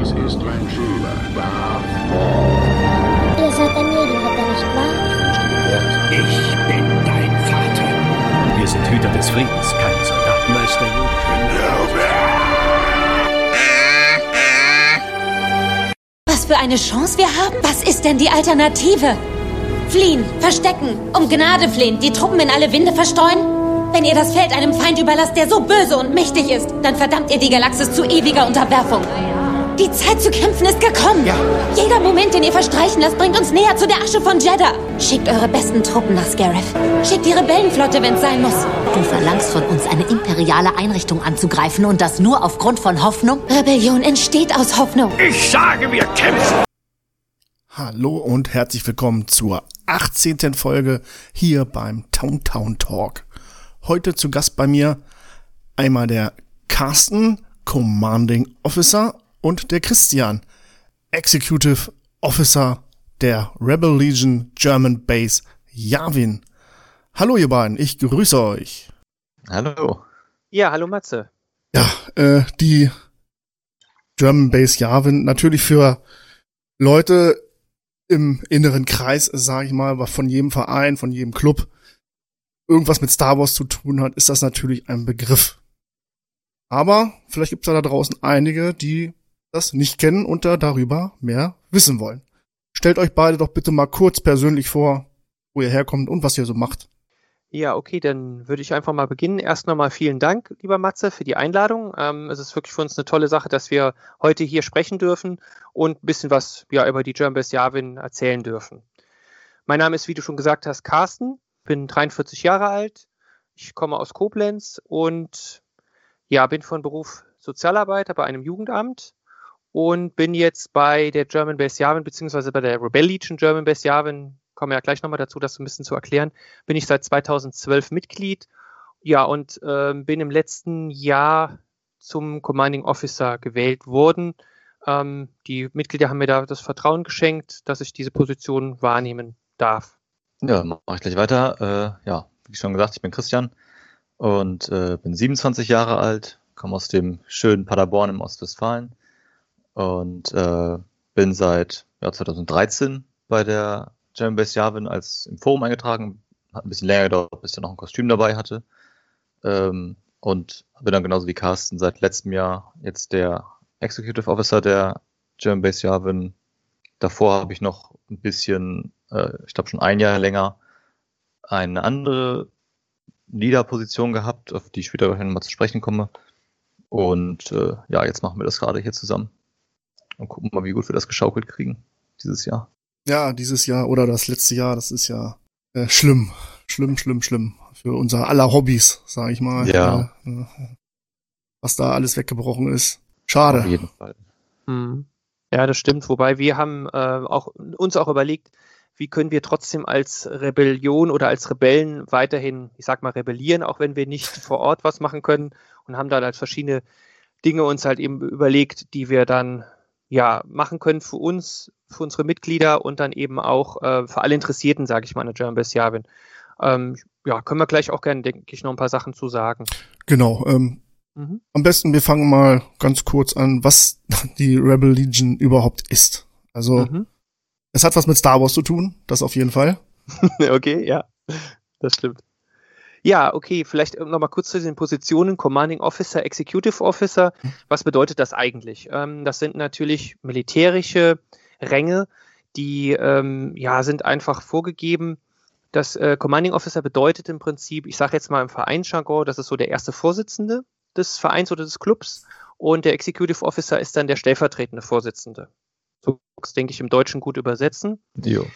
Dies ist mein Schüler, Darth Maul. Ihr seid der Medienritter, nicht wahr? Ich bin dein Vater. Wir sind Hüter des Friedens, keine Soldaten. Meister Yoda. Was für eine Chance wir haben? Was ist denn die Alternative? Fliehen, verstecken, um Gnade flehen, die Truppen in alle Winde verstreuen? Wenn ihr das Feld einem Feind überlasst, der so böse und mächtig ist, dann verdammt ihr die Galaxis zu ewiger Unterwerfung. Die Zeit zu kämpfen ist gekommen. Ja. Jeder Moment, den ihr verstreichen lasst, bringt uns näher zu der Asche von Jeddah. Schickt eure besten Truppen nach Scarif. Schickt die Rebellenflotte, wenn es sein muss. Du verlangst von uns, eine imperiale Einrichtung anzugreifen und das nur aufgrund von Hoffnung? Rebellion entsteht aus Hoffnung. Ich sage, wir kämpfen. Hallo und herzlich willkommen zur 18. Folge hier beim Town Town Talk. Heute zu Gast bei mir einmal der Carsten, Commanding Officer, und der Christian, Executive Officer der Rebel Legion German Base Yavin. Hallo ihr beiden, ich grüße euch. Hallo. Ja, hallo Matze. Ja, äh, die German Base Yavin, natürlich für Leute im inneren Kreis, sage ich mal, von jedem Verein, von jedem Club irgendwas mit Star Wars zu tun hat, ist das natürlich ein Begriff. Aber vielleicht gibt es da draußen einige, die das nicht kennen und da darüber mehr wissen wollen. Stellt euch beide doch bitte mal kurz persönlich vor, wo ihr herkommt und was ihr so macht. Ja, okay, dann würde ich einfach mal beginnen. Erst nochmal vielen Dank, lieber Matze, für die Einladung. Ähm, es ist wirklich für uns eine tolle Sache, dass wir heute hier sprechen dürfen und ein bisschen was ja, über die German Best Javin erzählen dürfen. Mein Name ist, wie du schon gesagt hast, Carsten, bin 43 Jahre alt, ich komme aus Koblenz und ja, bin von Beruf Sozialarbeiter bei einem Jugendamt und bin jetzt bei der German Base Yavin, beziehungsweise bei der Rebel Legion German Base Yavin, kommen wir ja gleich nochmal dazu, das ein bisschen zu erklären, bin ich seit 2012 Mitglied. Ja, und äh, bin im letzten Jahr zum Commanding Officer gewählt worden. Ähm, die Mitglieder haben mir da das Vertrauen geschenkt, dass ich diese Position wahrnehmen darf. Ja, mache ich gleich weiter. Äh, ja, wie schon gesagt, ich bin Christian und äh, bin 27 Jahre alt, komme aus dem schönen Paderborn im Ostwestfalen und äh, bin seit ja, 2013 bei der German Base Javin als im Forum eingetragen. Hat ein bisschen länger gedauert, bis ich noch ein Kostüm dabei hatte. Ähm, und bin dann genauso wie Carsten seit letztem Jahr jetzt der Executive Officer der German Base Javin. Davor habe ich noch ein bisschen, äh, ich glaube schon ein Jahr länger, eine andere Leader-Position gehabt, auf die ich später nochmal zu sprechen komme. Und äh, ja, jetzt machen wir das gerade hier zusammen. Und gucken mal, wie gut wir das geschaukelt kriegen dieses Jahr. Ja, dieses Jahr oder das letzte Jahr, das ist ja äh, schlimm. Schlimm, schlimm, schlimm. Für unser aller Hobbys, sag ich mal. Ja. Äh, was da alles weggebrochen ist. Schade. Auf jeden Fall. Hm. Ja, das stimmt. Wobei wir haben äh, auch, uns auch überlegt, wie können wir trotzdem als Rebellion oder als Rebellen weiterhin, ich sag mal, rebellieren, auch wenn wir nicht vor Ort was machen können und haben dann halt verschiedene Dinge uns halt eben überlegt, die wir dann ja machen können für uns, für unsere Mitglieder und dann eben auch äh, für alle Interessierten, sage ich mal, in der German Best Javin. Ähm, ja, können wir gleich auch gerne, denke ich, noch ein paar Sachen zu sagen. Genau. Ähm, mhm. Am besten, wir fangen mal ganz kurz an, was die Rebel Legion überhaupt ist. Also, mhm. es hat was mit Star Wars zu tun, das auf jeden Fall. okay, ja, das stimmt. Ja, okay, vielleicht nochmal kurz zu den Positionen Commanding Officer, Executive Officer. Was bedeutet das eigentlich? Ähm, das sind natürlich militärische Ränge, die ähm, ja, sind einfach vorgegeben. Das äh, Commanding Officer bedeutet im Prinzip, ich sage jetzt mal im Vereinsjargon, das ist so der erste Vorsitzende des Vereins oder des Clubs und der Executive Officer ist dann der stellvertretende Vorsitzende. So denke ich im Deutschen gut übersetzen. Jo.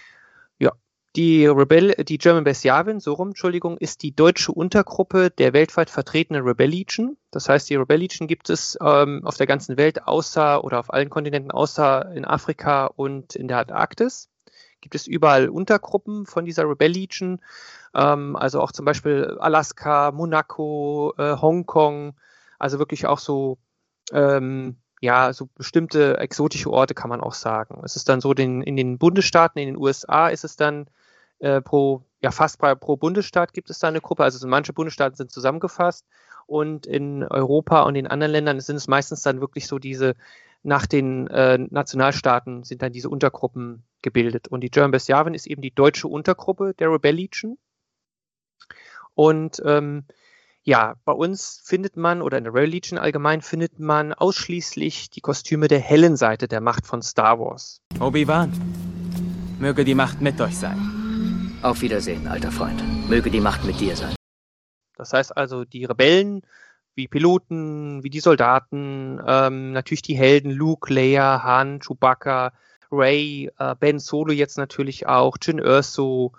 Die Rebel, die German Best Yavin, so rum, Entschuldigung, ist die deutsche Untergruppe der weltweit vertretenen Rebel Legion. Das heißt, die Rebel Legion gibt es ähm, auf der ganzen Welt außer oder auf allen Kontinenten außer in Afrika und in der Antarktis. Gibt es überall Untergruppen von dieser Rebel Legion, ähm, also auch zum Beispiel Alaska, Monaco, äh, Hongkong, also wirklich auch so ähm, ja, so bestimmte exotische Orte kann man auch sagen. Es ist dann so, den, in den Bundesstaaten, in den USA ist es dann äh, pro, ja fast pro Bundesstaat gibt es da eine Gruppe. Also manche Bundesstaaten sind zusammengefasst und in Europa und in anderen Ländern sind es meistens dann wirklich so diese nach den äh, Nationalstaaten sind dann diese Untergruppen gebildet. Und die German Best Yavin ist eben die deutsche Untergruppe der Rebel Legion. Und ähm, ja, bei uns findet man, oder in der Rebel Legion allgemein, findet man ausschließlich die Kostüme der hellen Seite der Macht von Star Wars. Obi-Wan, möge die Macht mit euch sein. Auf Wiedersehen, alter Freund. Möge die Macht mit dir sein. Das heißt also, die Rebellen, wie Piloten, wie die Soldaten, ähm, natürlich die Helden, Luke, Leia, Han, Chewbacca, Ray, äh, Ben Solo jetzt natürlich auch, Jin Erso,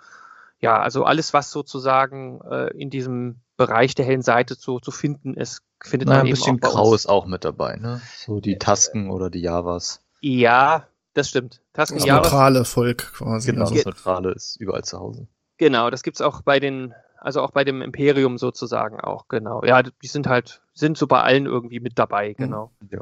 ja, also alles, was sozusagen äh, in diesem Bereich der hellen Seite zu, zu finden ist, findet Na, man ein eben bisschen auch bei Grau uns. ist auch mit dabei, ne? So die Tasken oder die Javas. Ja, das stimmt. Tasken Das neutrale Volk quasi. Genau, Also, das Neutrale ist überall zu Hause. genau, das gibt's auch bei den, also auch bei dem Imperium sozusagen auch, genau. Ja, die sind halt, sind so bei allen irgendwie mit dabei, genau. Ja.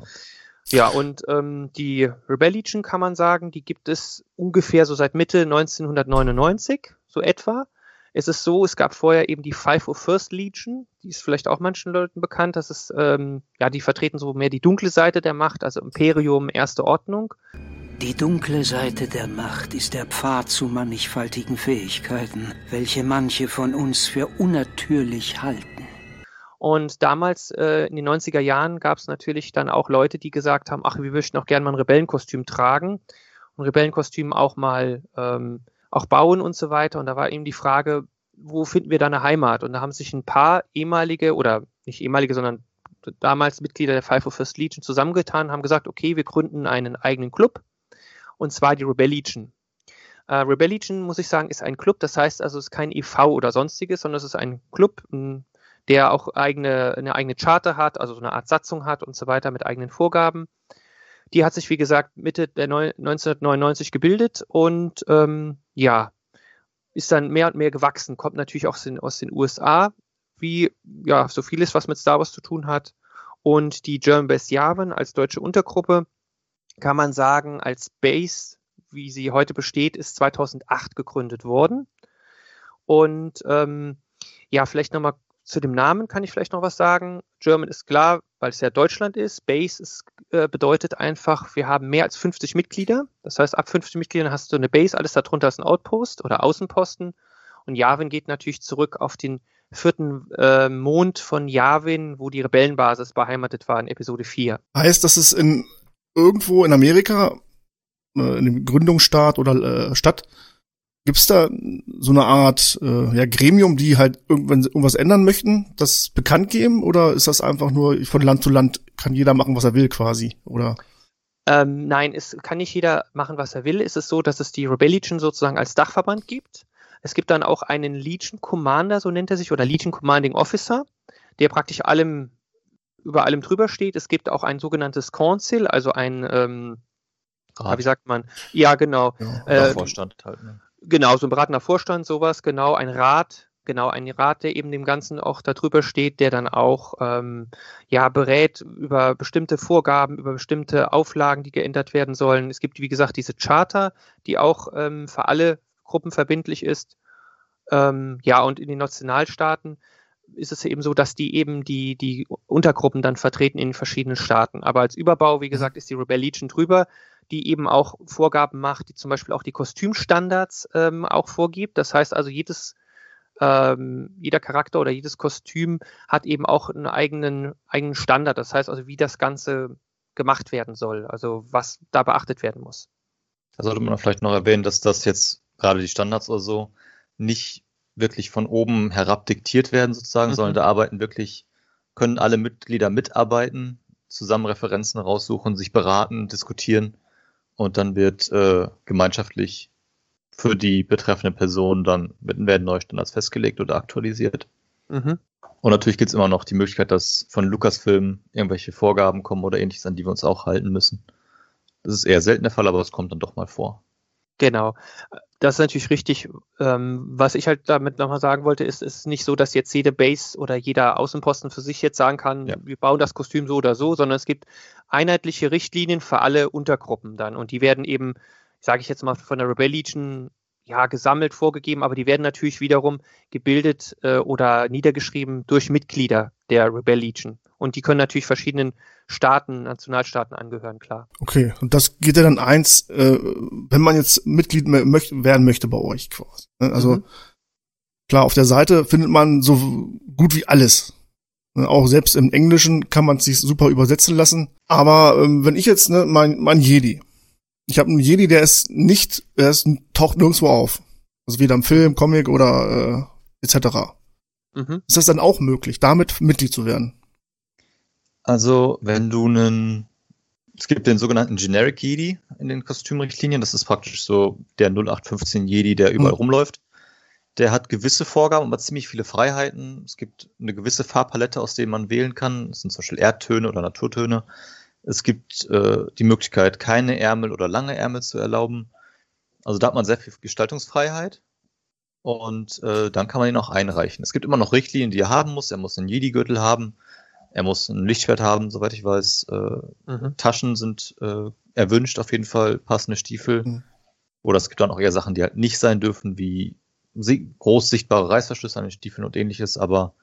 Ja, und ähm, die Rebel Legion kann man sagen, die gibt es ungefähr so seit Mitte 1999, so etwa. Es ist so, es gab vorher eben die 501st Legion, die ist vielleicht auch manchen Leuten bekannt. Das ist, ähm, ja, die vertreten so mehr die dunkle Seite der Macht, also Imperium, Erste Ordnung. Die dunkle Seite der Macht ist der Pfad zu mannigfaltigen Fähigkeiten, welche manche von uns für unnatürlich halten. Und damals äh, in den 90er Jahren gab es natürlich dann auch Leute, die gesagt haben, ach, wir möchten auch gerne mal ein Rebellenkostüm tragen und Rebellenkostüm auch mal ähm, auch bauen und so weiter. Und da war eben die Frage, wo finden wir da eine Heimat? Und da haben sich ein paar ehemalige oder nicht ehemalige, sondern damals Mitglieder der 501st Legion zusammengetan, haben gesagt, okay, wir gründen einen eigenen Club und zwar die Rebel Legion. Äh, Rebel Legion, muss ich sagen, ist ein Club, das heißt also, es ist kein EV oder sonstiges, sondern es ist ein Club, der auch eigene, eine eigene Charter hat, also so eine Art Satzung hat und so weiter mit eigenen Vorgaben. Die hat sich, wie gesagt, Mitte der Neu 1999 gebildet und ähm, ja, ist dann mehr und mehr gewachsen, kommt natürlich auch aus den, aus den USA, wie ja, so vieles, was mit Star Wars zu tun hat. Und die German Best Yavin als deutsche Untergruppe, kann man sagen, als Base, wie sie heute besteht, ist 2008 gegründet worden. Und ähm, ja, vielleicht nochmal zu dem Namen kann ich vielleicht noch was sagen. German ist klar, weil es ja Deutschland ist. Base ist, äh, bedeutet einfach, wir haben mehr als 50 Mitglieder. Das heißt, ab 50 Mitgliedern hast du eine Base, alles darunter ist ein Outpost oder Außenposten. Und Yavin geht natürlich zurück auf den vierten äh, Mond von Yavin, wo die Rebellenbasis beheimatet war in Episode 4. heißt, dass es in irgendwo in Amerika, äh, in dem Gründungsstaat oder äh, Stadt, gibt's da so eine Art äh, ja, Gremium, die halt irgendwann irgendwas ändern möchten, das bekannt geben? Oder ist das einfach nur von Land zu Land kann jeder machen, was er will quasi? Oder Ähm, nein, es kann nicht jeder machen, was er will. Es ist so, dass es die Rebel Legion sozusagen als Dachverband gibt. Es gibt dann auch einen Legion Commander, so nennt er sich, oder Legion Commanding Officer, der praktisch allem über allem drüber steht. Es gibt auch ein sogenanntes Council, also ein, ähm, Rat. wie sagt man? Ja, genau. ja. Äh, Vorstand halt. Ne? Genau, so ein beratender Vorstand, sowas, genau, ein Rat, genau, ein Rat, der eben dem Ganzen auch darüber steht, der dann auch ähm, ja berät über bestimmte Vorgaben, über bestimmte Auflagen, die geändert werden sollen. Es gibt, wie gesagt, diese Charter, die auch ähm, für alle Gruppen verbindlich ist. Ähm, ja, und in den Nationalstaaten ist es eben so, dass die eben die, die Untergruppen dann vertreten in den verschiedenen Staaten. Aber als Überbau, wie gesagt, ist die Rebel Legion drüber, die eben auch Vorgaben macht, die zum Beispiel auch die Kostümstandards ähm, auch vorgibt. Das heißt also, jedes, ähm, jeder Charakter oder jedes Kostüm hat eben auch einen eigenen, eigenen Standard. Das heißt also, wie das Ganze gemacht werden soll, also was da beachtet werden muss. Da sollte man vielleicht noch erwähnen, dass das jetzt gerade die Standards oder so nicht wirklich von oben herab diktiert werden sozusagen, Mhm. sondern da arbeiten wirklich, können alle Mitglieder mitarbeiten, zusammen Referenzen raussuchen, sich beraten, diskutieren und dann wird äh, gemeinschaftlich für die betreffende Person dann werden neue Standards festgelegt oder aktualisiert. Mhm. Und natürlich gibt es immer noch die Möglichkeit, dass von Lucasfilm irgendwelche Vorgaben kommen oder ähnliches, an die wir uns auch halten müssen. Das ist eher selten der Fall, aber es kommt dann doch mal vor. Genau. Das ist natürlich richtig. Ähm, was ich halt damit nochmal sagen wollte, ist, es ist nicht so, dass jetzt jede Base oder jeder Außenposten für sich jetzt sagen kann, Ja. wir bauen das Kostüm so oder so, sondern es gibt einheitliche Richtlinien für alle Untergruppen dann. Und die werden eben, sage ich jetzt mal, von der Rebel Legion ja, gesammelt, vorgegeben, aber die werden natürlich wiederum gebildet äh, oder niedergeschrieben durch Mitglieder der Rebel Legion. Und die können natürlich verschiedenen Staaten, Nationalstaaten angehören, klar. Okay, und das geht ja dann eins, äh, wenn man jetzt Mitglied möchte, werden möchte bei euch quasi. Ne? Also mhm. klar, auf der Seite findet man so gut wie alles. Ne? Auch selbst im Englischen kann man sich super übersetzen lassen. Aber ähm, wenn ich jetzt, ne, mein, mein Jedi, ich habe einen Jedi, der ist nicht, der ist, taucht nirgendwo auf. Also weder im Film, Comic oder äh, etc. Mhm. Ist das dann auch möglich, damit Mitglied zu werden? Also, wenn du einen, es gibt den sogenannten Generic Jedi in den Kostümrichtlinien, das ist praktisch so der 0815 Jedi, der überall mhm. rumläuft. Der hat gewisse Vorgaben, aber ziemlich viele Freiheiten. Es gibt eine gewisse Farbpalette, aus der man wählen kann. Das sind zum Beispiel Erdtöne oder Naturtöne. Es gibt äh, die Möglichkeit, keine Ärmel oder lange Ärmel zu erlauben. Also da hat man sehr viel Gestaltungsfreiheit. Und äh, dann kann man ihn auch einreichen. Es gibt immer noch Richtlinien, die er haben muss. Er muss einen Jedi-Gürtel haben. Er muss ein Lichtschwert haben, soweit ich weiß. Äh, mhm. Taschen sind äh, erwünscht, auf jeden Fall passende Stiefel. Mhm. Oder es gibt dann auch eher Sachen, die halt nicht sein dürfen, wie groß sichtbare Reißverschlüsse an den Stiefeln und ähnliches. Aber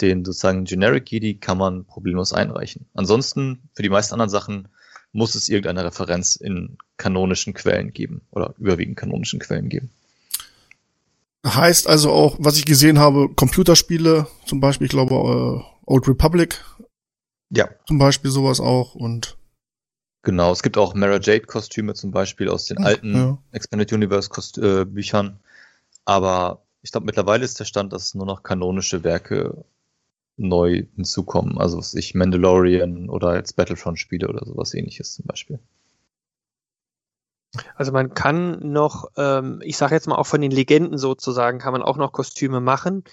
den sozusagen Generic Jedi kann man problemlos einreichen. Ansonsten, für die meisten anderen Sachen, muss es irgendeine Referenz in kanonischen Quellen geben oder überwiegend kanonischen Quellen geben. Heißt also auch, was ich gesehen habe, Computerspiele, zum Beispiel, ich glaube, äh, Old Republic. Ja. Zum Beispiel sowas auch und. Genau, es gibt auch Mara Jade Kostüme zum Beispiel aus den alten ja. Expanded Universe Kost äh, Büchern. Aber ich glaube, mittlerweile ist der Stand, dass nur noch kanonische Werke neu hinzukommen. Also was ich Mandalorian oder jetzt Battlefront spiele oder sowas ähnliches zum Beispiel. Also man kann noch, ähm, ich sage jetzt mal auch von den Legenden sozusagen, kann man auch noch Kostüme machen.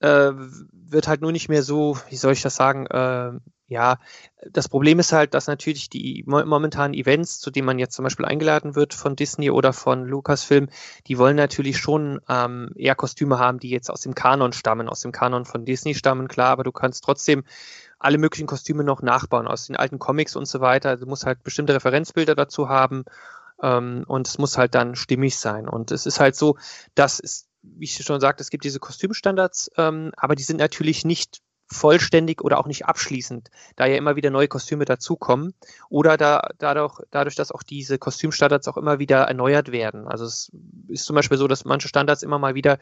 Äh, wird halt nur nicht mehr so, wie soll ich das sagen, äh, ja, das Problem ist halt, dass natürlich die momentanen Events, zu denen man jetzt zum Beispiel eingeladen wird von Disney oder von Lucasfilm, die wollen natürlich schon ähm, eher Kostüme haben, die jetzt aus dem Kanon stammen, aus dem Kanon von Disney stammen, klar, aber du kannst trotzdem alle möglichen Kostüme noch nachbauen aus den alten Comics und so weiter. Du musst halt bestimmte Referenzbilder dazu haben ähm, und es muss halt dann stimmig sein. Und es ist halt so, dass es, wie ich schon sagte, es gibt diese Kostümstandards, ähm, aber die sind natürlich nicht vollständig oder auch nicht abschließend, da ja immer wieder neue Kostüme dazukommen oder da, dadurch, dadurch, dass auch diese Kostümstandards auch immer wieder erneuert werden. Also es ist zum Beispiel so, dass manche Standards immer mal wieder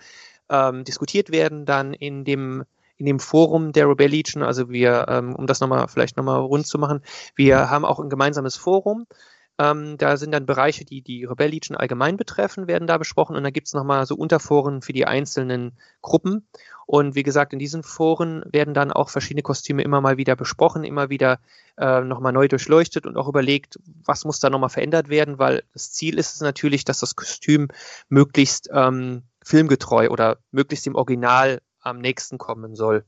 ähm, diskutiert werden, dann in dem in dem Forum der Rebel Legion, also wir, ähm, um das nochmal vielleicht nochmal rund zu machen, wir haben auch ein gemeinsames Forum, ähm, da sind dann Bereiche, die die Rebel Legion allgemein betreffen, werden da besprochen. Und da gibt es nochmal so Unterforen für die einzelnen Gruppen. Und wie gesagt, in diesen Foren werden dann auch verschiedene Kostüme immer mal wieder besprochen, immer wieder äh, nochmal neu durchleuchtet und auch überlegt, was muss da nochmal verändert werden, weil das Ziel ist es natürlich, dass das Kostüm möglichst ähm, filmgetreu oder möglichst dem Original am nächsten kommen soll.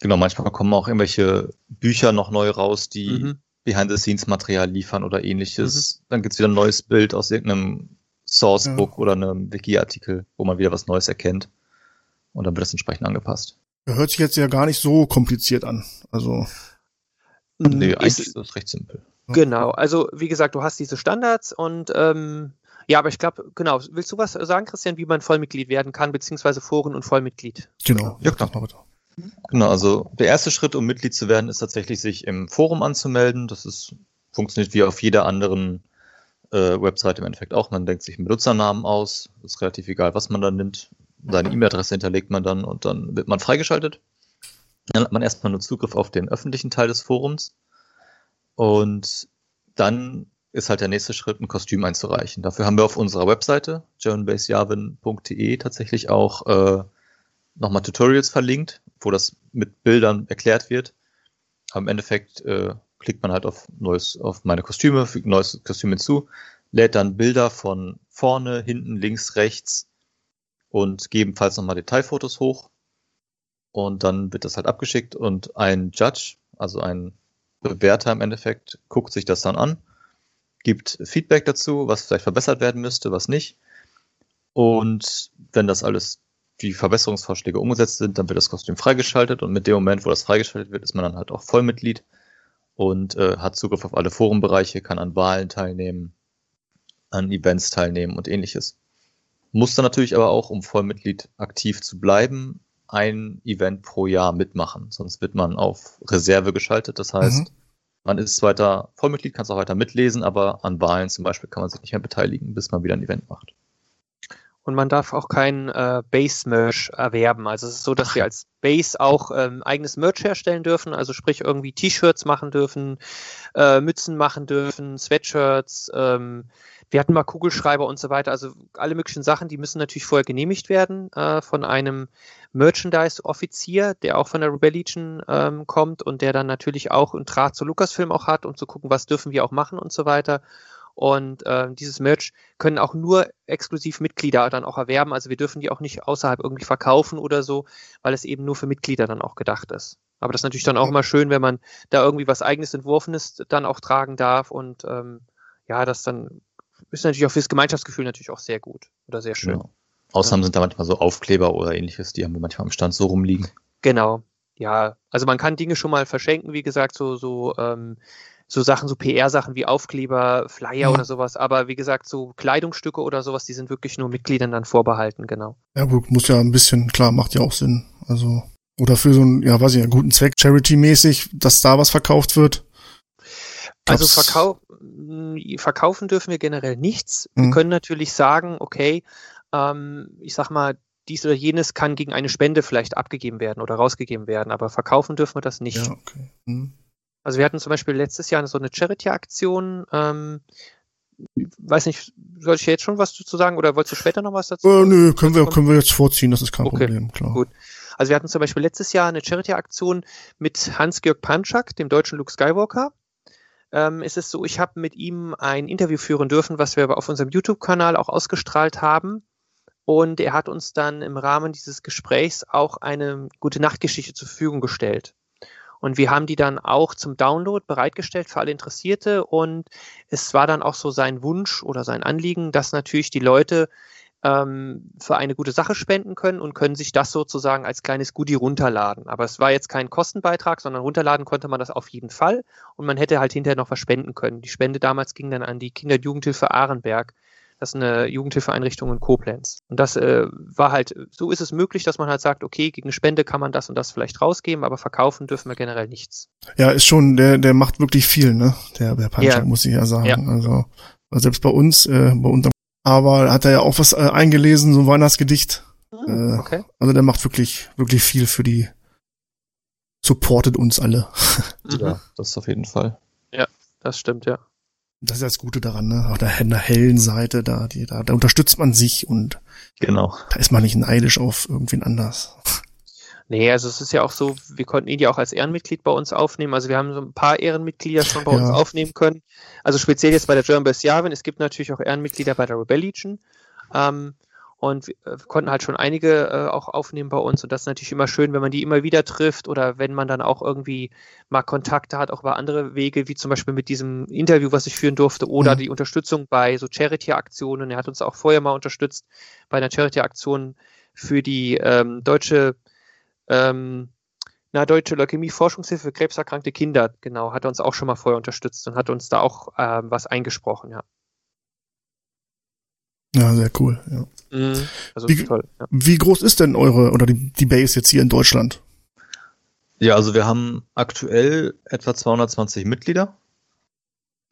Genau, manchmal kommen auch irgendwelche Bücher noch neu raus, die mhm. Behind-the-Scenes-Material liefern oder ähnliches. Mhm. Dann gibt's wieder ein neues Bild aus irgendeinem Sourcebook ja. oder einem Wiki-Artikel, wo man wieder was Neues erkennt. Und dann wird das entsprechend angepasst. Hört sich jetzt ja gar nicht so kompliziert an. Also. Nee, eigentlich ist das recht simpel. Genau, also wie gesagt, du hast diese Standards und ähm, ja, aber ich glaube, genau, willst du was sagen, Christian, wie man Vollmitglied werden kann, beziehungsweise Foren und Vollmitglied? Genau, ja klar. Genau, also der erste Schritt, um Mitglied zu werden, ist tatsächlich, sich im Forum anzumelden. Das ist, funktioniert wie auf jeder anderen äh, Website im Endeffekt auch. Man denkt sich einen Benutzernamen aus. Ist relativ egal, was man da nimmt. Seine E-Mail-Adresse hinterlegt man dann und dann wird man freigeschaltet. Dann hat man erstmal nur Zugriff auf den öffentlichen Teil des Forums. Und dann ist halt der nächste Schritt, ein Kostüm einzureichen. Dafür haben wir auf unserer Webseite, germanbasejavin.de, tatsächlich auch äh, nochmal Tutorials verlinkt, wo das mit Bildern erklärt wird. Aber im Endeffekt äh, klickt man halt auf neues, auf meine Kostüme, fügt neues Kostüm hinzu, lädt dann Bilder von vorne, hinten, links, rechts und gegebenenfalls nochmal Detailfotos hoch. Und dann wird das halt abgeschickt und ein Judge, also ein Bewerter im Endeffekt, guckt sich das dann an, gibt Feedback dazu, was vielleicht verbessert werden müsste, was nicht. Und wenn das alles die Verbesserungsvorschläge umgesetzt sind, dann wird das Kostüm freigeschaltet und mit dem Moment, wo das freigeschaltet wird, ist man dann halt auch Vollmitglied und äh, hat Zugriff auf alle Forenbereiche, kann an Wahlen teilnehmen, an Events teilnehmen und ähnliches. muss dann natürlich aber auch, um Vollmitglied aktiv zu bleiben, ein Event pro Jahr mitmachen. Sonst wird man auf Reserve geschaltet. Das heißt, mhm. man ist weiter Vollmitglied, kann es auch weiter mitlesen, aber an Wahlen zum Beispiel kann man sich nicht mehr beteiligen, bis man wieder ein Event macht. Und man darf auch kein äh, Base-Merch erwerben. Also es ist so, dass wir als Base auch ähm, eigenes Merch herstellen dürfen, also sprich irgendwie T-Shirts machen dürfen, äh, Mützen machen dürfen, Sweatshirts, ähm, wir hatten mal Kugelschreiber und so weiter. Also alle möglichen Sachen, die müssen natürlich vorher genehmigt werden äh, von einem Merchandise-Offizier, der auch von der Rebel Legion ähm, kommt und der dann natürlich auch einen Draht zu Lucasfilm auch hat, um zu gucken, was dürfen wir auch machen und so weiter. Und äh, dieses Merch können auch nur exklusiv Mitglieder dann auch erwerben. Also wir dürfen die auch nicht außerhalb irgendwie verkaufen oder so, weil es eben nur für Mitglieder dann auch gedacht ist. Aber das ist natürlich dann auch immer schön, wenn man da irgendwie was eigenes Entworfenes dann auch tragen darf und ähm, ja, das dann ist natürlich auch fürs Gemeinschaftsgefühl natürlich auch sehr gut oder sehr schön. Ja. Außerdem ja. sind da manchmal so Aufkleber oder ähnliches, die haben wir manchmal am Stand so rumliegen. Genau. Ja, also man kann Dinge schon mal verschenken, wie gesagt, so, so, ähm, so Sachen, so PR-Sachen wie Aufkleber, Flyer ja. oder sowas, aber wie gesagt, so Kleidungsstücke oder sowas, die sind wirklich nur Mitgliedern dann vorbehalten, genau. Ja gut, muss ja ein bisschen, klar, macht ja auch Sinn. Also, oder für so einen, ja, weiß ich, einen guten Zweck, Charity-mäßig, dass da was verkauft wird. Also Verkauf, verkaufen dürfen wir generell nichts. Mhm. Wir können natürlich sagen, okay, ähm, ich sag mal, dies oder jenes kann gegen eine Spende vielleicht abgegeben werden oder rausgegeben werden, aber verkaufen dürfen wir das nicht. Ja, okay. mhm. Also wir hatten zum Beispiel letztes Jahr so eine Charity-Aktion. Ähm, weiß nicht, soll ich jetzt schon was dazu sagen oder wolltest du später noch was dazu? Äh, nö, können wir, können wir jetzt vorziehen, das ist kein okay, Problem, klar. Gut. Also wir hatten zum Beispiel letztes Jahr eine Charity-Aktion mit Hans-Georg Panczak, dem deutschen Luke Skywalker ähm, ist es so, ich habe mit ihm ein Interview führen dürfen, was wir auf unserem YouTube-Kanal auch ausgestrahlt haben. Und er hat uns dann im Rahmen dieses Gesprächs auch eine gute Nachtgeschichte zur Verfügung gestellt. Und wir haben die dann auch zum Download bereitgestellt für alle Interessierte. Und es war dann auch so sein Wunsch oder sein Anliegen, dass natürlich die Leute ähm, für eine gute Sache spenden können und können sich das sozusagen als kleines Goodie runterladen. Aber es war jetzt kein Kostenbeitrag, sondern runterladen konnte man das auf jeden Fall und man hätte halt hinterher noch was spenden können. Die Spende damals ging dann an die Kinder- und Jugendhilfe Ahrenberg. Das ist eine Jugendhilfeeinrichtung in Koblenz. Und das äh, war halt, so ist es möglich, dass man halt sagt, okay, gegen Spende kann man das und das vielleicht rausgeben, aber verkaufen dürfen wir generell nichts. Ja, ist schon, der, der macht wirklich viel, ne? Der, der Puncher, ja. muss ich ja sagen. Ja. Also, selbst bei uns, äh, bei unserem aber hat er ja auch was äh, eingelesen, so ein Weihnachtsgedicht. Okay. Äh, also der macht wirklich, wirklich viel für die, supportet uns alle. ja, das auf jeden Fall. Ja, das stimmt, ja. Das ist das Gute daran, ne? Auf der, der hellen Seite, da, die, da, da unterstützt man sich und genau. da ist man nicht neidisch auf irgendwen anders. Nee, also es ist ja auch so, wir konnten ihn ja auch als Ehrenmitglied bei uns aufnehmen. Also wir haben so ein paar Ehrenmitglieder schon bei ja. uns aufnehmen können. Also speziell jetzt bei der German Best Javin. Es gibt natürlich auch Ehrenmitglieder bei der Rebel Legion. Ähm, und wir äh, konnten halt schon einige äh, auch aufnehmen bei uns. Und das ist natürlich immer schön, wenn man die immer wieder trifft oder wenn man dann auch irgendwie mal Kontakte hat, auch über andere Wege, wie zum Beispiel mit diesem Interview, was ich führen durfte, oder mhm. die Unterstützung bei so Charity-Aktionen. Er hat uns auch vorher mal unterstützt bei einer Charity-Aktion für die ähm, deutsche ähm, na, Deutsche Leukämie-Forschungshilfe für krebserkrankte Kinder, genau, hat uns auch schon mal vorher unterstützt und hat uns da auch ähm, was eingesprochen, ja. Ja, sehr cool, ja. Mhm, also wie, toll, ja. wie groß ist denn eure oder die, die Base jetzt hier in Deutschland? Ja, also wir haben aktuell etwa 220 Mitglieder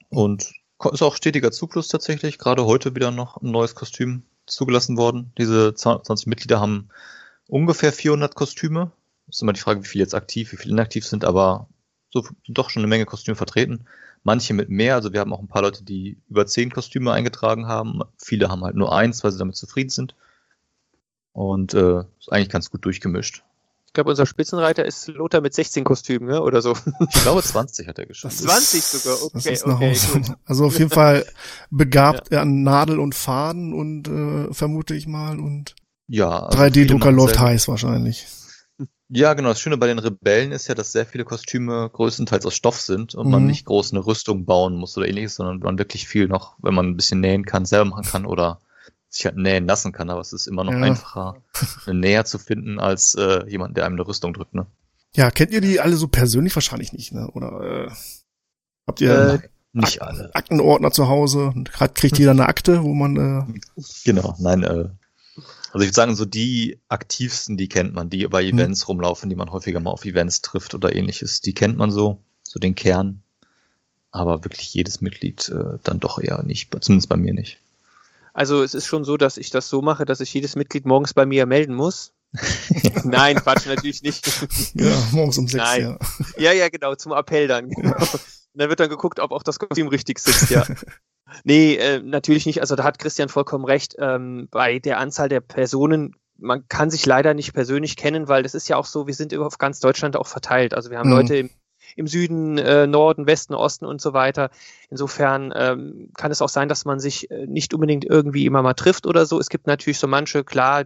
und ist auch stetiger Zufluss tatsächlich. Gerade heute wieder noch ein neues Kostüm zugelassen worden. Diese 220 Mitglieder haben ungefähr 400 Kostüme. Ist immer die Frage, wie viele jetzt aktiv, wie viele inaktiv sind, aber so doch schon eine Menge Kostüme vertreten. Manche mit mehr, also wir haben auch ein paar Leute, die über zehn Kostüme eingetragen haben. Viele haben halt nur eins, weil sie damit zufrieden sind. Und äh, ist eigentlich ganz gut durchgemischt. Ich glaube, unser Spitzenreiter ist Lothar mit 16 Kostümen, ne? oder so. Ich glaube, 20 hat er geschafft. 20 sogar, okay, okay. Gut. Also auf jeden Fall begabt ja. er an Nadel und Faden und äh, vermute ich mal und ja. 3D-Drucker also läuft heiß wahrscheinlich. Ja, genau. Das Schöne bei den Rebellen ist ja, dass sehr viele Kostüme größtenteils aus Stoff sind und mhm. man nicht groß eine Rüstung bauen muss oder ähnliches, sondern man wirklich viel noch, wenn man ein bisschen nähen kann, selber machen kann oder sich halt nähen lassen kann. Aber es ist immer noch ja. einfacher, eine Näher zu finden, als äh, jemand, der einem eine Rüstung drückt, ne? Ja, kennt ihr die alle so persönlich wahrscheinlich nicht, ne? Oder äh, habt ihr äh, nicht Ak alle. Aktenordner zu Hause? Kriegt jeder eine Akte, wo man äh Genau, nein, äh, Also ich würde sagen, so die aktivsten, die kennt man, die bei Events hm. rumlaufen, die man häufiger mal auf Events trifft oder ähnliches, die kennt man so, so den Kern. Aber wirklich jedes Mitglied äh, dann doch eher nicht, zumindest bei mir nicht. Also es ist schon so, dass ich das so mache, dass ich jedes Mitglied morgens bei mir melden muss. Nein, Quatsch, natürlich nicht. Ja, morgens um sechs, Nein. ja. Ja, ja, genau, zum Appell dann. Genau. dann wird dann geguckt, ob auch das Kostüm richtig sitzt, ja. Nee, äh, natürlich nicht. Also da hat Christian vollkommen recht. Ähm, bei der Anzahl der Personen, man kann sich leider nicht persönlich kennen, weil das ist ja auch so, wir sind auf ganz Deutschland auch verteilt. Also wir haben mhm. Leute im, im Süden, äh, Norden, Westen, Osten und so weiter. Insofern ähm, kann es auch sein, dass man sich äh, nicht unbedingt irgendwie immer mal trifft oder so. Es gibt natürlich so manche, klar,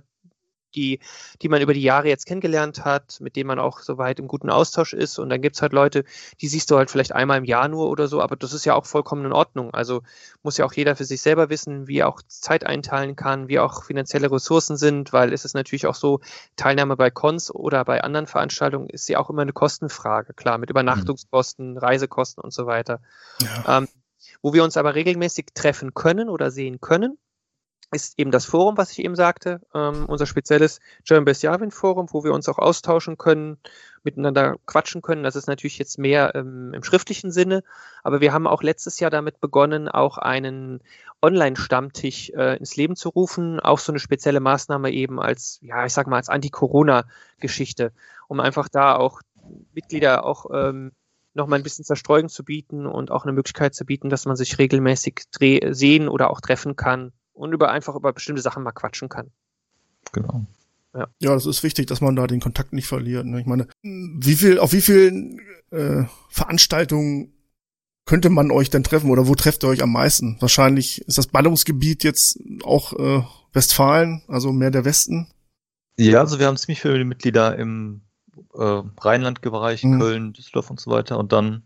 die, die man über die Jahre jetzt kennengelernt hat, mit denen man auch soweit im guten Austausch ist. Und dann gibt's halt Leute, die siehst du halt vielleicht einmal im Jahr nur oder so, aber das ist ja auch vollkommen in Ordnung. Also muss ja auch jeder für sich selber wissen, wie er auch Zeit einteilen kann, wie auch finanzielle Ressourcen sind, weil es ist natürlich auch so, Teilnahme bei Cons oder bei anderen Veranstaltungen ist ja auch immer eine Kostenfrage, klar, mit Übernachtungskosten, mhm. Reisekosten und so weiter. Ja. Ähm, wo wir uns aber regelmäßig treffen können oder sehen können, ist eben das Forum, was ich eben sagte, ähm, unser spezielles German Best Javin Forum, wo wir uns auch austauschen können, miteinander quatschen können. Das ist natürlich jetzt mehr ähm, im schriftlichen Sinne, aber wir haben auch letztes Jahr damit begonnen, auch einen Online-Stammtisch äh, ins Leben zu rufen, auch so eine spezielle Maßnahme eben als, ja, ich sag mal, als Anti-Corona-Geschichte, um einfach da auch Mitglieder auch ähm, noch mal ein bisschen Zerstreuung zu bieten und auch eine Möglichkeit zu bieten, dass man sich regelmäßig sehen oder auch treffen kann und über einfach über bestimmte Sachen mal quatschen kann. Genau. Ja. ja, das ist wichtig, dass man da den Kontakt nicht verliert. Ne? Ich meine, wie viel, auf wie vielen äh, Veranstaltungen könnte man euch denn treffen oder wo trefft ihr euch am meisten? Wahrscheinlich ist das Ballungsgebiet jetzt auch äh, Westfalen, also mehr der Westen. Ja, also wir haben ziemlich viele Mitglieder im äh, Rheinland-Bereich, mhm. Köln, Düsseldorf und so weiter. Und dann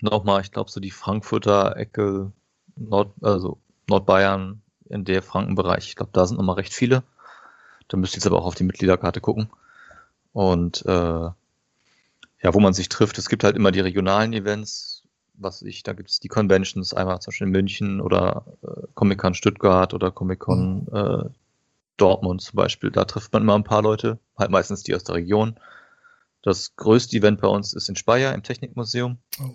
nochmal, ich glaube, so die Frankfurter Ecke, Nord, also Nordbayern, in der Frankenbereich. Ich glaube, da sind nochmal recht viele. Da müsst ihr jetzt aber auch auf die Mitgliederkarte gucken. Und äh, ja, wo man sich trifft, es gibt halt immer die regionalen Events, was ich, da gibt es die Conventions, einmal zum Beispiel in München oder äh, Comic-Con Stuttgart oder Comic-Con mhm. äh, Dortmund zum Beispiel. Da trifft man immer ein paar Leute, halt meistens die aus der Region. Das größte Event bei uns ist in Speyer im Technikmuseum. Oh.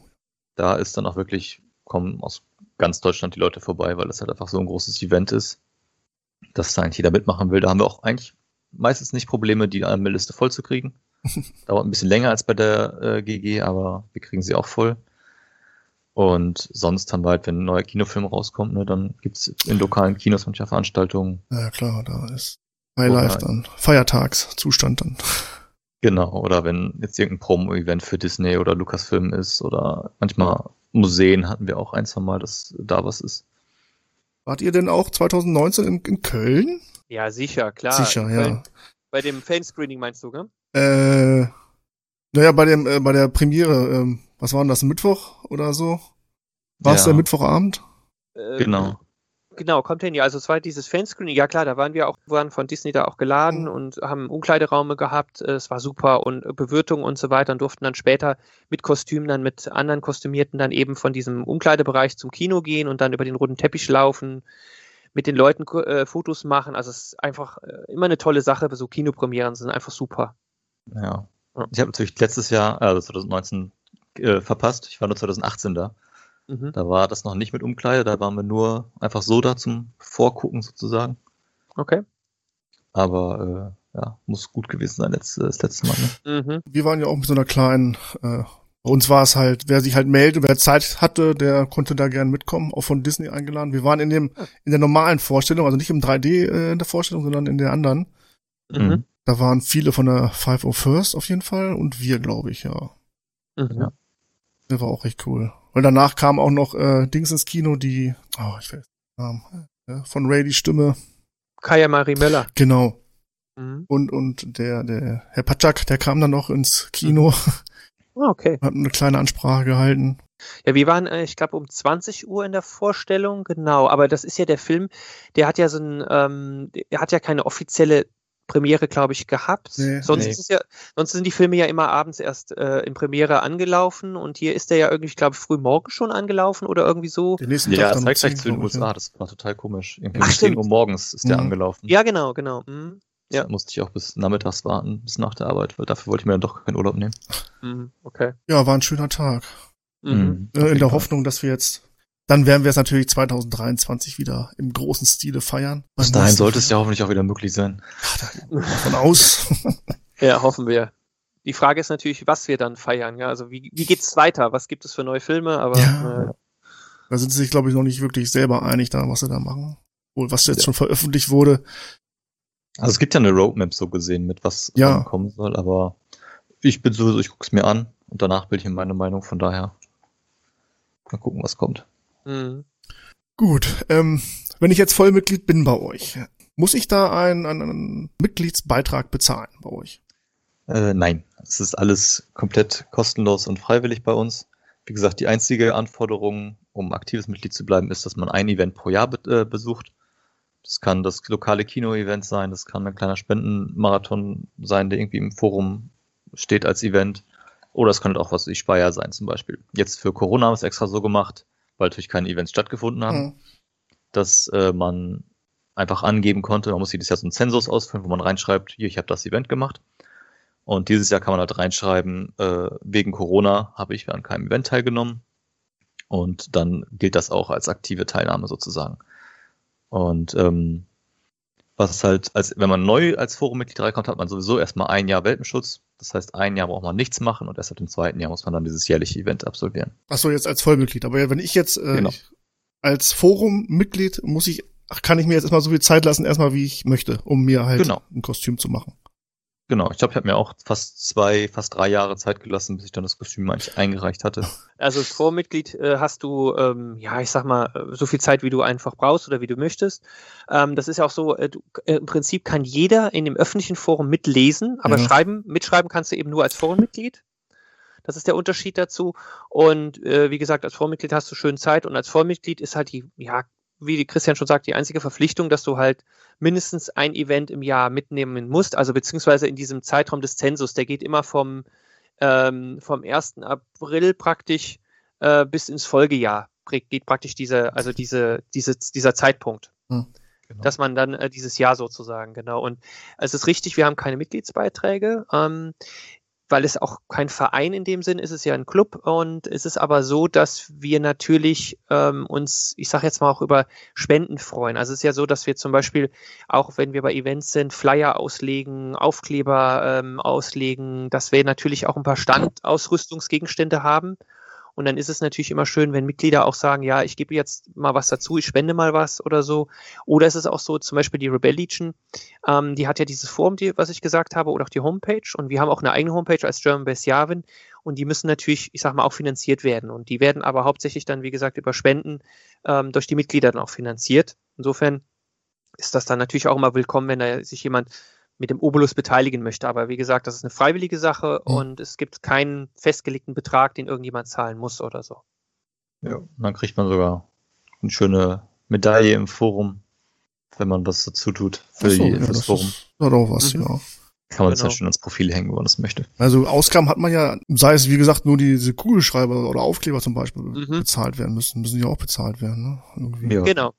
Da ist dann auch wirklich, kommen aus ganz Deutschland die Leute vorbei, weil das halt einfach so ein großes Event ist, dass da eigentlich jeder mitmachen will. Da haben wir auch eigentlich meistens nicht Probleme, die Anmeldliste voll zu kriegen. Dauert ein bisschen länger als bei der äh, GG, aber wir kriegen sie auch voll. Und sonst haben wir halt, wenn ein neuer Kinofilm rauskommt, ne, dann gibt's in lokalen Kinos manche Veranstaltungen. Ja klar, da ist Highlife dann, Feiertagszustand dann. Genau, oder wenn jetzt irgendein Promo-Event für Disney oder Lucasfilm ist oder manchmal Museen hatten wir auch ein, zwei Mal, dass da was ist. Wart ihr denn auch 2019 in, in Köln? Ja, sicher, klar. Sicher, ja. Bei dem Fanscreening meinst du, gell? Äh, naja, bei dem, äh, bei der Premiere, ähm, was war denn das, Mittwoch oder so? War es ja. der Mittwochabend? Äh, genau. Genau, kommt hin. Ja, also es war dieses Fanscreening. Ja klar, da waren wir auch, waren von Disney da auch geladen mhm. und haben Umkleideraume gehabt. Es war super und Bewirtung und so weiter und durften dann später mit Kostümen dann mit anderen Kostümierten dann eben von diesem Umkleidebereich zum Kino gehen und dann über den roten Teppich laufen, mit den Leuten äh, Fotos machen. Also es ist einfach äh, immer eine tolle Sache. So Kinopremieren sind einfach super. Ja. Ich habe natürlich letztes Jahr, also 2019, äh, verpasst. Ich war nur 2018 da. Mhm. Da war das noch nicht mit Umkleide, da waren wir nur einfach so da zum Vorgucken sozusagen. Okay. Aber äh, ja, muss gut gewesen sein letzte, das letzte Mal. Ne? Mhm. Wir waren ja auch mit so einer kleinen, äh, bei uns war es halt, wer sich halt meldet, wer Zeit hatte, der konnte da gern mitkommen, auch von Disney eingeladen. Wir waren in dem, in der normalen Vorstellung, also nicht im 3D äh, in der Vorstellung, sondern in der anderen. Mhm. Da waren viele von der 501st auf jeden Fall und wir, glaube ich, ja. Mhm. ja. Der war auch echt cool. Weil danach kam auch noch äh, Dings ins Kino, die, oh, ich weiß, ähm, äh, von Ray die Stimme. Kaya Marie Möller. Genau. Mhm. Und, und der, der Herr Patschak, der kam dann noch ins Kino. Ah, okay. Hat eine kleine Ansprache gehalten. Ja, wir waren, äh, ich glaube, um 20 Uhr in der Vorstellung, genau. Aber das ist ja der Film, der hat ja so ein, ähm, der hat ja keine offizielle Premiere, glaube ich, gehabt. Nee, sonst, nee. Ja, sonst sind die Filme ja immer abends erst äh, in Premiere angelaufen und hier ist der ja irgendwie, ich glaube, früh morgens schon angelaufen oder irgendwie so. Den nächsten Ja, Tag zeigt gleich 10, zu den USA, das war total komisch. Irgendwie Ach, um 10 stimmt. Uhr morgens ist der Mhm. angelaufen. Ja, genau, genau. Mhm. ja. Da musste ich auch bis nachmittags warten, bis nach der Arbeit, weil dafür wollte ich mir dann doch keinen Urlaub nehmen. Mhm. Okay. Ja, war ein schöner Tag. Mhm. Äh, in der Hoffnung, dass wir jetzt, dann werden wir es natürlich 2023 wieder im großen Stile feiern. Bis dahin sollte es ja hoffentlich auch wieder möglich sein. Davon aus. Ja, hoffen wir. Die Frage ist natürlich, was wir dann feiern. Ja, also wie, wie geht's weiter? Was gibt es für neue Filme? Aber Ja. äh, Da sind sie sich, glaube ich, noch nicht wirklich selber einig, da, was sie da machen. Wohl, was jetzt schon veröffentlicht wurde. Also es gibt ja eine Roadmap so gesehen, mit was Ja. kommen soll, aber ich bin sowieso, ich guck's mir an und danach bilde ich mir meine Meinung, von daher mal gucken, was kommt. Mh. Gut, ähm, wenn ich jetzt Vollmitglied bin bei euch, muss ich da einen, einen, einen Mitgliedsbeitrag bezahlen bei euch? Äh, nein, es ist alles komplett kostenlos und freiwillig bei uns. Wie gesagt, die einzige Anforderung, um aktives Mitglied zu bleiben, ist, dass man ein Event pro Jahr be äh, besucht. Das kann das lokale Kino-Event sein, das kann ein kleiner Spendenmarathon sein, der irgendwie im Forum steht als Event. Oder es könnte auch was wie Speyer sein zum Beispiel. Jetzt für Corona haben wir es extra so gemacht, weil natürlich keine Events stattgefunden haben, Hm. dass äh, man einfach angeben konnte, man muss jedes Jahr so einen Zensus ausfüllen, wo man reinschreibt, hier, ich habe das Event gemacht. Und dieses Jahr kann man halt reinschreiben, äh, wegen Corona habe ich an keinem Event teilgenommen. Und dann gilt das auch als aktive Teilnahme sozusagen. Und ähm, was halt, als wenn man neu als Forummitglied reinkommt, hat man sowieso erstmal ein Jahr Welpenschutz. Das heißt, ein Jahr braucht man nichts machen und erst ab dem zweiten Jahr muss man dann dieses jährliche Event absolvieren. Ach so, jetzt als Vollmitglied. Aber ja, wenn ich jetzt äh, Genau. ich, als Forum-Mitglied muss ich, ach, kann ich mir jetzt erstmal so viel Zeit lassen, erstmal wie ich möchte, um mir halt Genau. ein Kostüm zu machen. Genau, ich glaube, ich habe mir auch fast zwei, fast drei Jahre Zeit gelassen, bis ich dann das Kostüm eigentlich eingereicht hatte. Also als Vormitglied äh, hast du, ähm, ja, ich sag mal, äh, so viel Zeit, wie du einfach brauchst oder wie du möchtest. Ähm, das ist ja auch so, äh, du, äh, im Prinzip kann jeder in dem öffentlichen Forum mitlesen, aber Ja. schreiben, mitschreiben kannst du eben nur als Forenmitglied. Das ist der Unterschied dazu. Und äh, wie gesagt, als Vormitglied hast du schön Zeit und als Vollmitglied ist halt die, ja, wie die Christian schon sagt, die einzige Verpflichtung, dass du halt mindestens ein Event im Jahr mitnehmen musst, also beziehungsweise in diesem Zeitraum des Zensus, der geht immer vom, ähm, vom 1. April praktisch äh, bis ins Folgejahr geht praktisch diese, also diese, diese, dieser Zeitpunkt. Hm. Genau. Dass man dann äh, dieses Jahr sozusagen, genau. Und es ist richtig, wir haben keine Mitgliedsbeiträge, ähm, weil es auch kein Verein in dem Sinn ist, es ist ja ein Club und es ist aber so, dass wir natürlich ähm, uns, ich sage jetzt mal auch über Spenden freuen. Also es ist ja so, dass wir zum Beispiel auch wenn wir bei Events sind, Flyer auslegen, Aufkleber ähm, auslegen, dass wir natürlich auch ein paar Standausrüstungsgegenstände haben. Und dann ist es natürlich immer schön, wenn Mitglieder auch sagen, ja, ich gebe jetzt mal was dazu, ich spende mal was oder so. Oder es ist auch so, zum Beispiel die Rebel Legion, ähm, die hat ja dieses Forum, die, was ich gesagt habe, oder auch die Homepage. Und wir haben auch eine eigene Homepage als German Best Yavin. Und die müssen natürlich, ich sag mal, auch finanziert werden. Und die werden aber hauptsächlich dann, wie gesagt, über Spenden ähm, durch die Mitglieder dann auch finanziert. Insofern ist das dann natürlich auch immer willkommen, wenn da sich jemand mit dem Obolus beteiligen möchte. Aber wie gesagt, das ist eine freiwillige Sache Mhm. und es gibt keinen festgelegten Betrag, den irgendjemand zahlen muss oder so. Ja, und dann kriegt man sogar eine schöne Medaille im Forum, wenn man was dazu tut für, so, die, ja, das das Forum. ist, hat auch was, Mhm. ja. Kann man es genau. ja schön ans Profil hängen, wenn man das möchte. Also Ausgaben hat man ja, sei es wie gesagt nur diese Kugelschreiber oder Aufkleber zum Beispiel Mhm. bezahlt werden müssen, müssen ja auch bezahlt werden, ne? Ja. Genau.